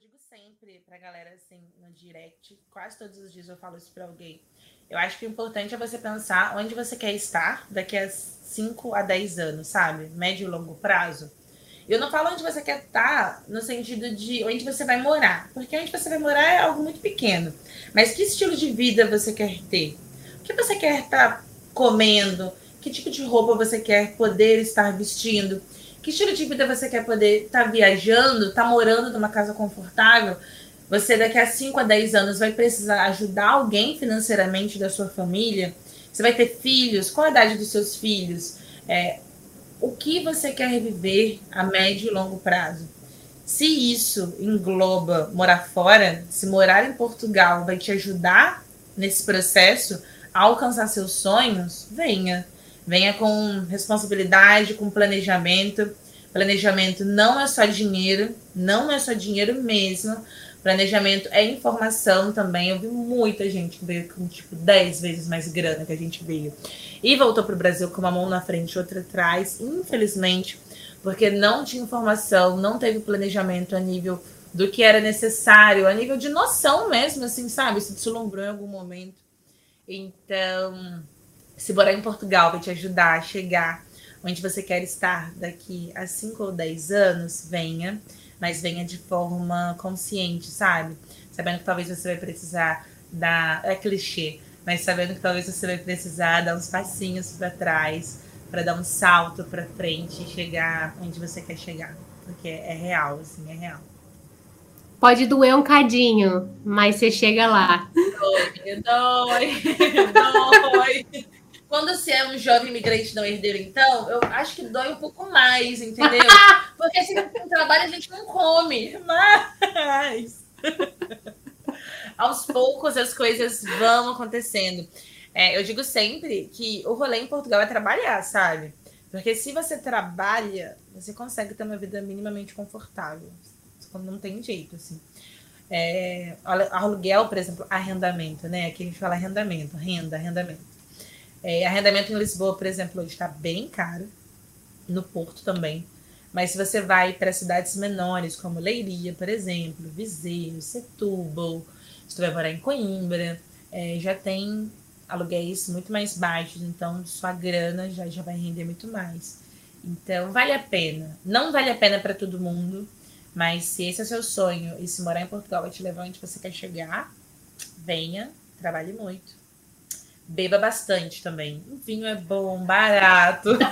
Digo sempre pra galera, assim, no direct, quase todos os dias eu falo isso pra alguém. Eu acho que o importante é você pensar onde você quer estar daqui a 5 a 10 anos, sabe? Médio e longo prazo. Eu não falo onde você quer estar no sentido de onde você vai morar, porque onde você vai morar é algo muito pequeno. Mas que estilo de vida você quer ter? O que você quer estar comendo? Que tipo de roupa você quer poder estar vestindo? Que estilo de vida você quer poder estar tá viajando, estar tá morando numa casa confortável? Você daqui a 5 a 10 anos vai precisar ajudar alguém financeiramente da sua família? Você vai ter filhos? Qual a idade dos seus filhos? É, o que você quer reviver a médio e longo prazo? Se isso engloba morar fora, se morar em Portugal vai te ajudar nesse processo a alcançar seus sonhos, venha. Venha com responsabilidade, com planejamento. Planejamento não é só dinheiro, não é só dinheiro mesmo. Planejamento é informação também. Eu vi muita gente que veio com tipo 10 vezes mais grana que a gente veio. E voltou para o Brasil com uma mão na frente outra atrás, infelizmente, porque não tinha informação, não teve planejamento a nível do que era necessário, a nível de noção mesmo, assim, sabe? Se deslumbrou em algum momento. Então, se morar em Portugal vai te ajudar a chegar onde você quer estar daqui a 5 ou 10 anos, venha, mas venha de forma consciente, sabe? Sabendo que talvez você vai precisar dar. É clichê, mas sabendo que talvez você vai precisar dar uns passinhos para trás, para dar um salto para frente e chegar onde você quer chegar. Porque é real, assim, é real. Pode doer um cadinho, mas você chega lá. Dói, dói, dói. Quando você é um jovem imigrante não herdeiro, então, eu acho que dói um pouco mais, entendeu? [LAUGHS] Porque se não tem trabalho, a gente não come. Mas. [LAUGHS] Aos poucos as coisas vão acontecendo. É, eu digo sempre que o rolê em Portugal é trabalhar, sabe? Porque se você trabalha, você consegue ter uma vida minimamente confortável. Não tem jeito, assim. É, aluguel, por exemplo, arrendamento, né? Aqui a gente fala arrendamento, renda, arrendamento. É, arrendamento em Lisboa, por exemplo, hoje está bem caro. No Porto também. Mas se você vai para cidades menores, como Leiria, por exemplo, Viseu, Setúbal, se você vai morar em Coimbra, é, já tem aluguéis muito mais baixos, então sua grana já, já vai render muito mais. Então, vale a pena. Não vale a pena para todo mundo, mas se esse é o seu sonho e se morar em Portugal vai te levar onde você quer chegar, venha, trabalhe muito. Beba bastante também. O vinho é bom, barato. [LAUGHS]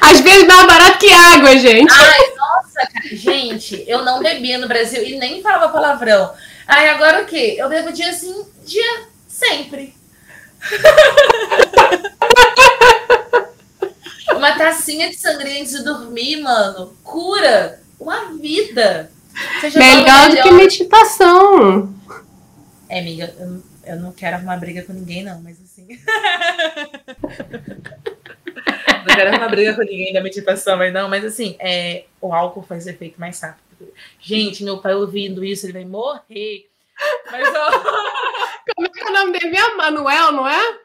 Às vezes mais barato que água, gente. Ai, nossa, gente, eu não bebia no Brasil e nem falava palavrão. Ai, agora o quê? Eu bebo dia sim, dia sempre. [LAUGHS] Uma tacinha de sangria antes de dormir, mano, cura uma vida. Melhor do que meditação. É, amiga, eu não quero arrumar briga com ninguém, não, mas assim. [LAUGHS] não quero arrumar briga com ninguém da meditação, mas não, mas assim, é, o álcool faz efeito mais rápido. Gente, meu pai ouvindo isso, ele vai morrer. Mas, ó... [LAUGHS] Como é que é o nome dele mesmo? Manuel, não é?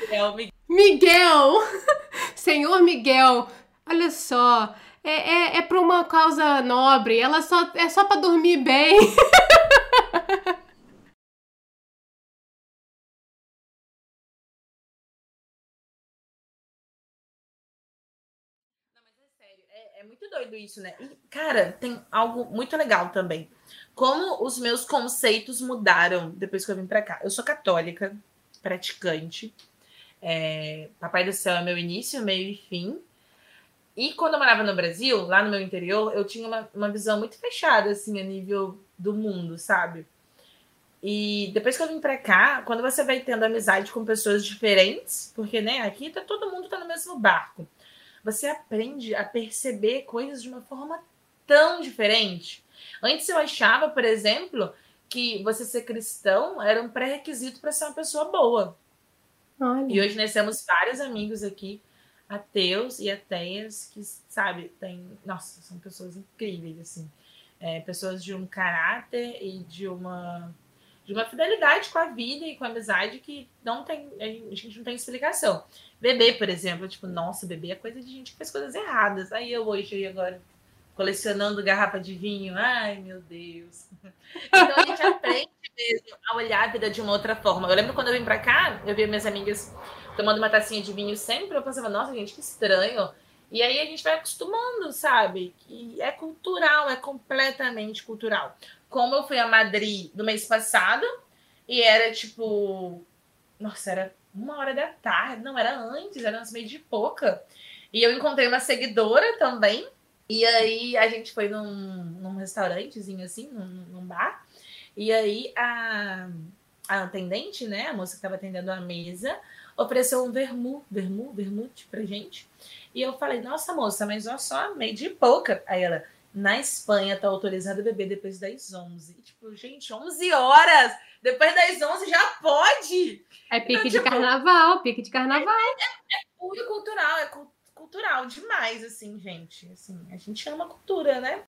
Miguel, Miguel. Miguel! [LAUGHS] Senhor Miguel, olha só. É, é, é para uma causa nobre, ela só é só para dormir bem. Doido isso, né? E, cara, tem algo muito legal também. Como os meus conceitos mudaram depois que eu vim pra cá. Eu sou católica, praticante. É, Papai do Céu é meu início, meio e fim. E quando eu morava no Brasil, lá no meu interior, eu tinha uma, uma visão muito fechada, assim, a nível do mundo, sabe? E depois que eu vim pra cá, quando você vai tendo amizade com pessoas diferentes, porque, né, aqui tá todo mundo tá no mesmo barco você aprende a perceber coisas de uma forma tão diferente. Antes eu achava, por exemplo, que você ser cristão era um pré-requisito para ser uma pessoa boa. Olha. E hoje nós temos vários amigos aqui, ateus e ateias, que, sabe, tem. Nossa, são pessoas incríveis, assim. É, pessoas de um caráter e de uma de uma fidelidade com a vida e com a amizade que não tem, a gente não tem explicação. Bebê, por exemplo, tipo, nossa, bebê é coisa de gente que faz coisas erradas. Aí eu hoje e agora colecionando garrafa de vinho, ai meu Deus. [LAUGHS] Então a gente aprende mesmo a olhar a vida de uma outra forma. Eu lembro quando eu vim pra cá, eu via minhas amigas tomando uma tacinha de vinho sempre, eu pensava, nossa, gente, que estranho. E aí a gente vai acostumando, sabe? E é cultural, é completamente cultural como eu fui a Madrid no mês passado, e era tipo. Nossa, era uma hora da tarde. Não, era antes, era umas meio de pouca. E eu encontrei uma seguidora também. E aí a gente foi num, num restaurantezinho assim, num, num bar. E aí a, a atendente, né, a moça que estava atendendo a mesa, ofereceu um vermu, vermu, vermute pra gente. E eu falei, nossa moça, mas olha só, meio de pouca. Aí ela, na Espanha tá autorizado beber depois das 11. Tipo, gente, 11 horas! Depois das 11 já pode! É pique então, de tipo, carnaval, pique de carnaval. É, é, é puro cultural, é cultural demais, assim, gente. Assim, a gente ama cultura, né?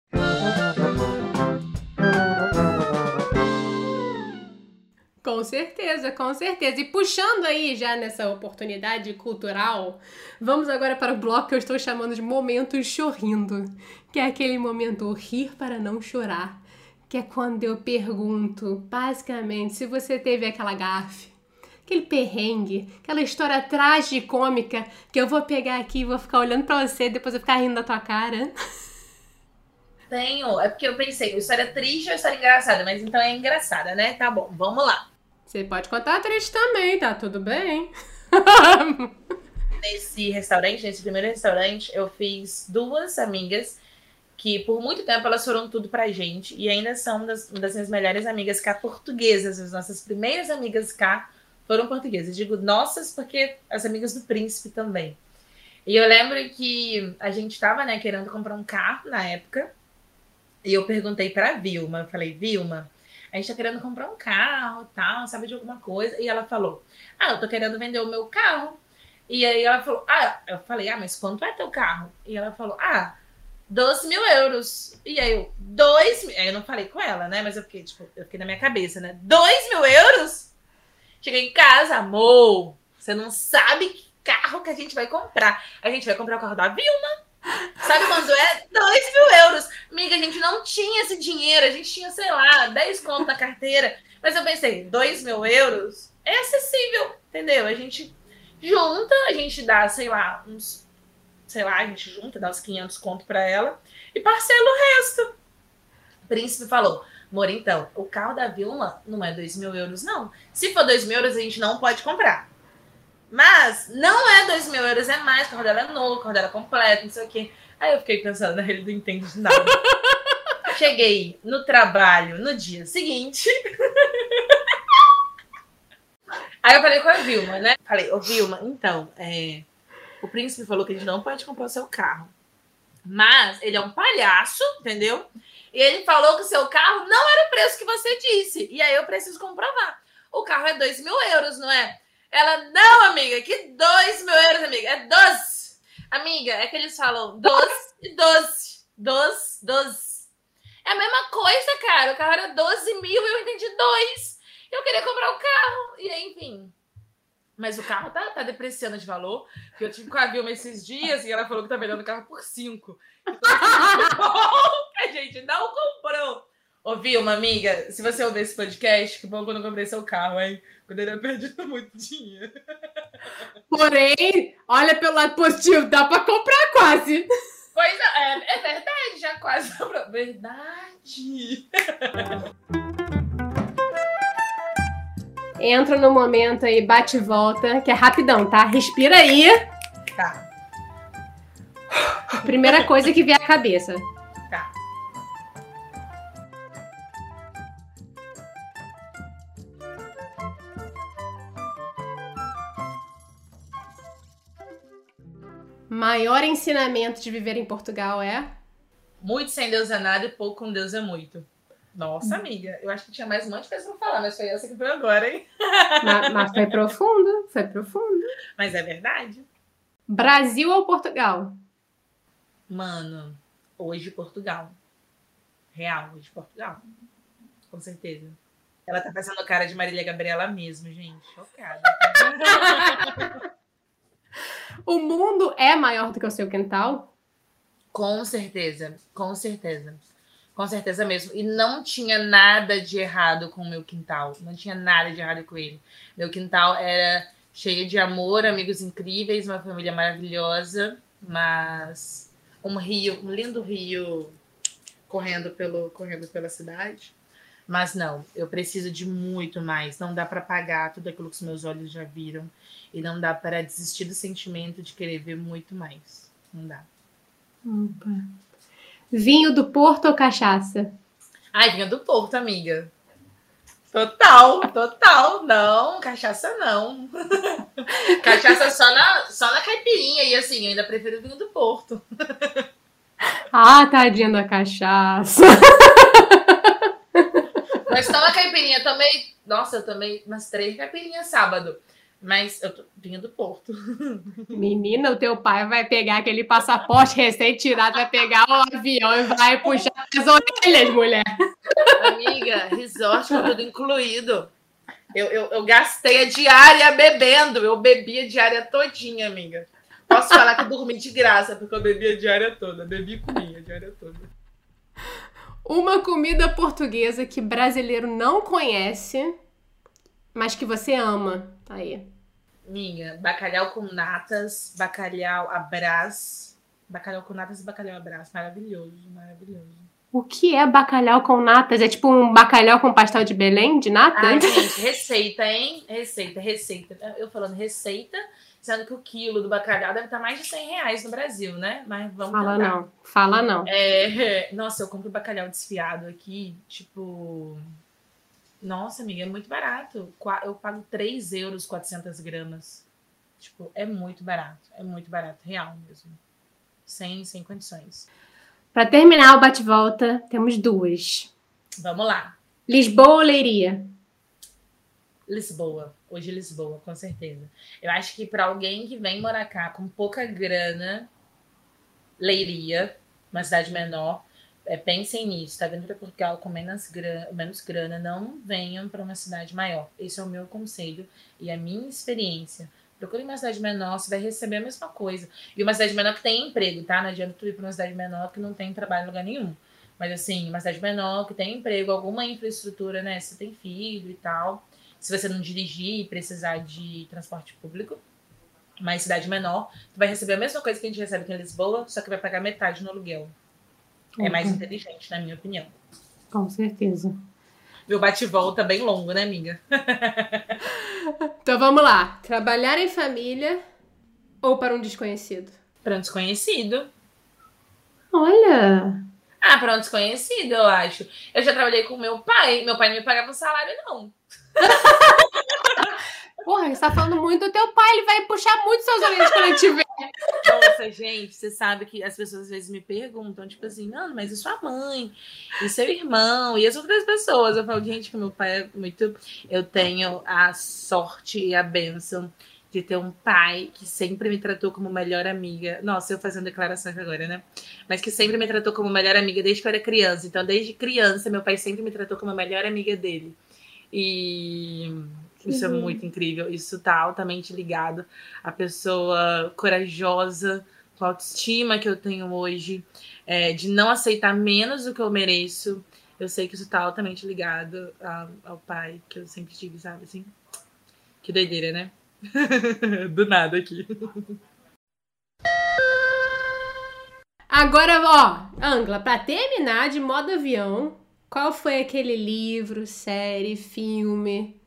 Com certeza, com certeza. E puxando aí já nessa oportunidade cultural, vamos agora para o bloco que eu estou chamando de momento chorrindo, que é aquele momento rir para não chorar, que é quando eu pergunto, basicamente, se você teve aquela gafe, aquele perrengue, aquela história tragicômica que eu vou pegar aqui e vou ficar olhando para você e depois eu ficar rindo da tua cara. [LAUGHS] Tenho, é porque eu pensei, história triste ou história engraçada, mas então é engraçada, né? Tá bom, vamos lá. Você pode contar triste também, tá tudo bem. nesse restaurante, nesse primeiro restaurante, eu fiz duas amigas que por muito tempo elas foram tudo pra gente e ainda são das, das minhas melhores amigas cá portuguesas, as nossas primeiras amigas cá foram portuguesas. Digo nossas porque as amigas do príncipe também. E eu lembro que a gente estava, né, querendo comprar um carro na época. E eu perguntei para Vilma, eu falei, Vilma, a gente tá querendo comprar um carro, tal, sabe de alguma coisa? E ela falou, ah, eu tô querendo vender o meu carro. E aí ela falou, ah, eu falei, ah, mas quanto é teu carro? E ela falou, ah, 12 mil euros. E aí eu, 2 mil. Aí eu não falei com ela, né? Mas eu fiquei, tipo, eu fiquei na minha cabeça, né? 2 mil euros? Cheguei em casa, amor. Você não sabe que carro que a gente vai comprar. A gente vai comprar o carro da Vilma. Sabe quando é? 2 mil euros. Amiga, a gente não tinha esse dinheiro. A gente tinha, sei lá, 10 conto na carteira. Mas eu pensei, 2 mil euros é acessível, entendeu? A gente junta, a gente dá, sei lá, uns. Sei lá, a gente junta, dá uns 500 conto pra ela e parcela o resto. O príncipe falou: Amor, então, o carro da Vilma não é 2 mil euros, não. Se for 2 mil euros, a gente não pode comprar. Mas não é 2 mil euros, é mais. O carro dela é novo, o carro dela é completo, não sei o quê. Aí eu fiquei pensando, na ele não entende de nada. [LAUGHS] Cheguei no trabalho no dia seguinte. [LAUGHS] Aí eu falei com a Vilma, né? Falei, ô Vilma, então, é, o príncipe falou que a gente não pode comprar o seu carro. Mas ele é um palhaço, entendeu? E ele falou que o seu carro não era o preço que você disse. E aí eu preciso comprovar. O carro é 2 mil euros, não é? Ela, não, amiga, que 2 mil euros, amiga. É 12. Amiga, é que eles falam 12 e 12. 12, 12. É a mesma coisa, cara. O carro era 12 mil e eu entendi 2. Eu queria comprar o um carro. E aí, enfim. Mas o carro tá, tá depreciando de valor. Porque eu tive com a Vilma esses dias e ela falou que tá vendendo o carro por 5. [LAUGHS] Então, a gente não comprou. Ô, Vilma, amiga, se você ouvir esse podcast, que bom quando eu comprei seu carro, hein? Quando ele perdido [LAUGHS] muito dinheiro. Porém, olha pelo lado positivo, dá pra comprar quase. Pois é, é verdade, já quase comprou. Verdade. Entra no momento aí, bate e volta, que é rapidão, tá? Respira aí. Tá. Primeira coisa que vier à cabeça. Maior ensinamento de viver em Portugal é? Muito sem Deus é nada e pouco com Deus é muito. Nossa, amiga, eu acho que tinha mais um monte de coisa pra falar, mas foi essa que foi agora, hein? [LAUGHS] Mas, mas foi profundo, foi profundo. Mas é verdade. Brasil ou Portugal? Mano, hoje Portugal. Real, hoje Portugal. Com certeza. Ela tá fazendo cara de Marília Gabriela mesmo, gente. Chocada. [LAUGHS] o mundo é maior do que o seu quintal? Com certeza, com certeza. Com certeza mesmo. E não tinha nada de errado com o meu quintal. Não tinha nada de errado com ele. Meu quintal era cheio de amor, amigos incríveis, uma família maravilhosa, mas um rio, um lindo rio correndo pelo correndo pela cidade. Mas não, eu preciso de muito mais. Não dá para pagar tudo aquilo que os meus olhos já viram e não dá para desistir do sentimento de querer ver muito mais. Não dá. Opa. Vinho do Porto ou cachaça? Ai, vinho do Porto, amiga. Total, total. Não, cachaça não. [LAUGHS] cachaça só na, só na caipirinha. E assim, eu ainda prefiro vinho do Porto. [LAUGHS] ah, tadinha da cachaça. Mas toma caipirinha. Tomei. Nossa, eu tomei umas três caipirinhas sábado. Mas eu tô vindo do Porto. [LAUGHS] Menina, o teu pai vai pegar aquele passaporte recém-tirado, vai pegar o avião e vai puxar as orelhas, mulher. Amiga, resort com tudo incluído. Eu, eu, eu gastei a diária bebendo. Eu bebi a diária todinha, amiga. Posso falar que eu dormi de graça, porque eu bebi a diária toda. Bebi e comi a diária toda. Uma comida portuguesa que brasileiro não conhece, mas que você ama. Tá aí. Minha, bacalhau com natas, bacalhau abrás. Bacalhau com natas e bacalhau abrás. Maravilhoso, maravilhoso. O que é bacalhau com natas? É tipo um bacalhau com pastel de Belém, de nata? Ai, [LAUGHS] gente, receita, hein? Receita, receita. Eu falando receita, sendo que o quilo do bacalhau deve estar mais de 100 reais no Brasil, né? Mas vamos Fala tentar. não, fala não. É, [LAUGHS] nossa, eu compro bacalhau desfiado aqui, tipo Nossa, amiga, é muito barato. Eu pago 3 euros 400 gramas. Tipo, é muito barato. É muito barato, real mesmo. Sem, sem condições. Para terminar o bate-volta, temos duas. Vamos lá. Lisboa ou Leiria? Lisboa. Hoje Lisboa, com certeza. Eu acho que para alguém que vem morar cá com pouca grana, Leiria, uma cidade menor, é, pensem nisso, tá vindo para Portugal com menos grana, menos grana, não venham para uma cidade maior. Esse é o meu conselho e a minha experiência. Procure uma cidade menor, você vai receber a mesma coisa. E uma cidade menor que tem emprego, tá? Não adianta tu ir para uma cidade menor que não tem trabalho em lugar nenhum. Mas assim, uma cidade menor que tem emprego, alguma infraestrutura, né? Se tem filho e tal. Se você não dirigir e precisar de transporte público. Mas cidade menor, tu vai receber a mesma coisa que a gente recebe aqui em Lisboa, só que vai pagar metade no aluguel. É mais inteligente, na minha opinião. Com certeza. Meu bate-volta bem longo, né, amiga? [LAUGHS] então vamos lá. Trabalhar em família ou para um desconhecido? Para um desconhecido. Olha! Ah, para um desconhecido, eu acho. Eu já trabalhei com meu pai. Meu pai não me pagava salário, não. [LAUGHS] Porra, você tá falando muito do teu pai, ele vai puxar muito seus olhos quando ele te ver. Nossa, gente, você sabe que as pessoas às vezes me perguntam, tipo assim, não, mas e sua mãe? E seu irmão? E as outras pessoas? Eu falo, gente, que meu pai é muito. Eu tenho a sorte e a bênção de ter um pai que sempre me tratou como melhor amiga. Nossa, eu fazendo declaração agora, né? Mas que sempre me tratou como melhor amiga desde que eu era criança. Então, desde criança, meu pai sempre me tratou como a melhor amiga dele. E isso é uhum. é muito incrível. Isso está altamente ligado à pessoa corajosa, com a autoestima que eu tenho hoje, é, de não aceitar menos do que eu mereço. Eu sei que isso está altamente ligado ao, ao pai que eu sempre tive, sabe? Assim, que doideira, né? [LAUGHS] do nada aqui. Agora, ó, Angla, para terminar de modo avião, qual foi aquele livro, série, filme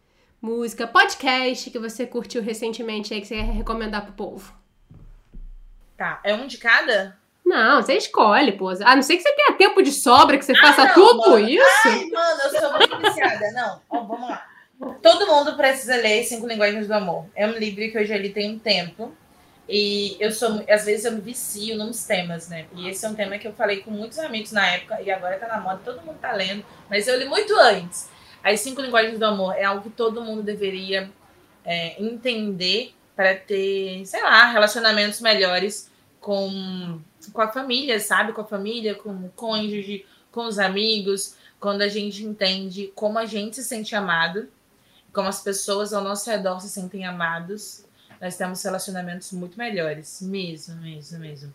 música, podcast que você curtiu recentemente aí que você quer recomendar pro povo? Tá, é um de cada? Não, você escolhe, pô. A não ser que você tenha tempo de sobra, que você ah, faça não, tudo mano. isso. Ai, mano, eu sou muito viciada. Não, ó, vamos lá. Todo mundo precisa ler Cinco Linguagens do Amor. É um livro que eu já li tem um tempo. E eu sou, às vezes eu me vicio nos temas, né? E esse é um tema que eu falei com muitos amigos na época, e agora tá na moda, todo mundo tá lendo, mas eu li muito antes. As cinco linguagens do amor é algo que todo mundo deveria é, entender para ter, sei lá, relacionamentos melhores com, com a família, sabe? Com a família, com o cônjuge, com os amigos. Quando a gente entende como a gente se sente amado, como as pessoas ao nosso redor se sentem amados, nós temos relacionamentos muito melhores. Mesmo, mesmo, mesmo.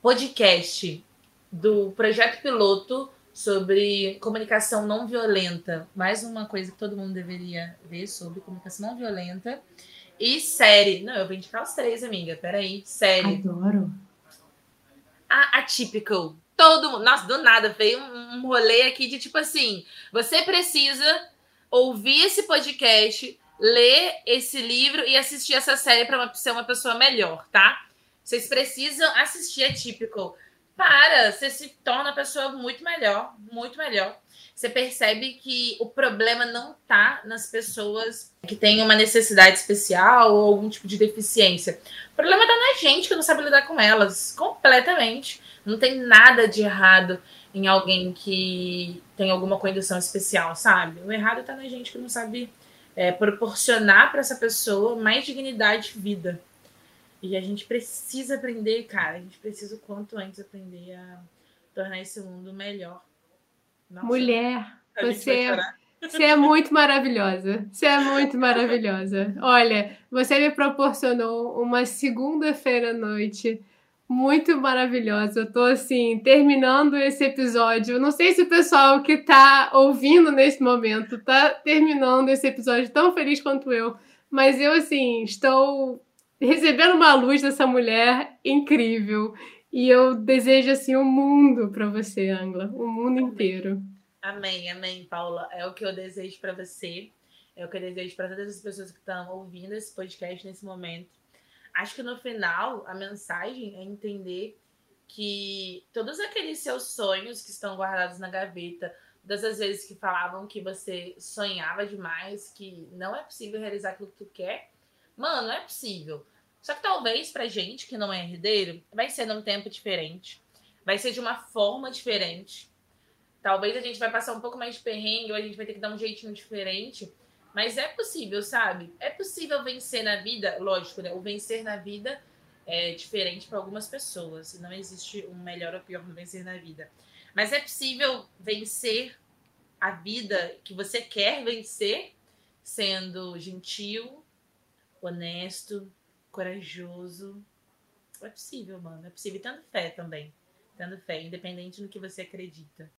Podcast do Projeto Piloto sobre comunicação não violenta. Mais uma coisa que todo mundo deveria ver sobre comunicação não violenta. E série. Não, eu vou indicar os três, amiga. Peraí. Série. Adoro. A Atypical. Todo mundo. Nossa, do nada veio um, um rolê aqui de tipo assim: você precisa ouvir esse podcast, ler esse livro e assistir essa série para ser uma pessoa melhor, tá? Vocês precisam assistir Atypical para, você se torna a pessoa muito melhor, muito melhor. Você percebe que o problema não tá nas pessoas que têm uma necessidade especial ou algum tipo de deficiência. O problema tá na gente que não sabe lidar com elas, completamente. Não tem nada de errado em alguém que tem alguma condição especial, sabe? O errado tá na gente que não sabe é, proporcionar para essa pessoa mais dignidade de vida. E a gente precisa aprender, cara. A gente precisa o quanto antes aprender a tornar esse mundo melhor. Nossa, Mulher, você é, você é muito maravilhosa. Você é muito maravilhosa. Olha, você me proporcionou uma segunda-feira à noite muito maravilhosa. Eu tô assim, terminando esse episódio. Não sei se o pessoal que tá ouvindo nesse momento tá terminando esse episódio tão feliz quanto eu, mas eu assim, estou recebendo uma luz dessa mulher incrível. E eu desejo assim o um mundo para você, Angla, o um mundo inteiro. Amém, amém, Paula. É o que eu desejo para você. É o que eu desejo para todas as pessoas que estão ouvindo esse podcast nesse momento. Acho que no final a mensagem é entender que todos aqueles seus sonhos que estão guardados na gaveta, das vezes que falavam que você sonhava demais, que não é possível realizar aquilo que tu quer. Mano, é possível. Só que talvez pra gente que não é herdeiro, vai ser num tempo diferente. Vai ser de uma forma diferente. Talvez a gente vai passar um pouco mais de perrengue, ou a gente vai ter que dar um jeitinho diferente. Mas é possível, sabe? É possível vencer na vida, lógico, né? O vencer na vida é diferente para algumas pessoas. Não existe um melhor ou pior no vencer na vida. Mas é possível vencer a vida que você quer vencer sendo gentil, honesto, corajoso. É possível, mano. É possível tendo fé também. Tendo fé, independente do que você acredita.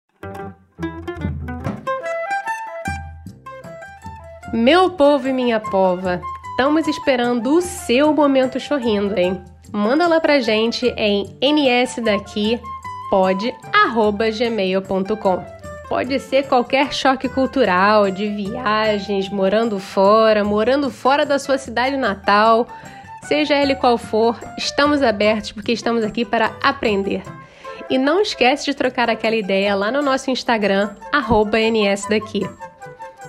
Meu povo e minha pova, estamos esperando o seu momento chorrindo, hein? Manda lá pra gente em nsdaqui.pod@gmail.com. Pode ser qualquer choque cultural, de viagens, morando fora, morando fora da sua cidade natal. Seja ele qual for, estamos abertos porque estamos aqui para aprender. E não esquece de trocar aquela ideia lá no nosso Instagram, nsdaqui.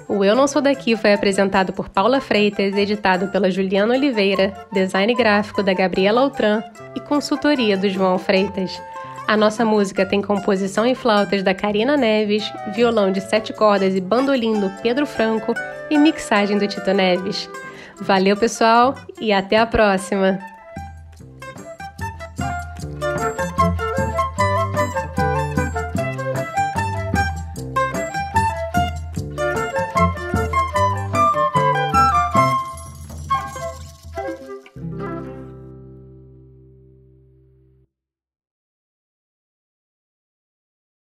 O Eu Não Sou Daqui foi apresentado por Paula Freitas, editado pela Juliana Oliveira, design gráfico da Gabriela Altran e consultoria do João Freitas. A nossa música tem composição em flautas da Karina Neves, violão de sete cordas e bandolim do Pedro Franco e mixagem do Tito Neves. Valeu, pessoal, e até a próxima!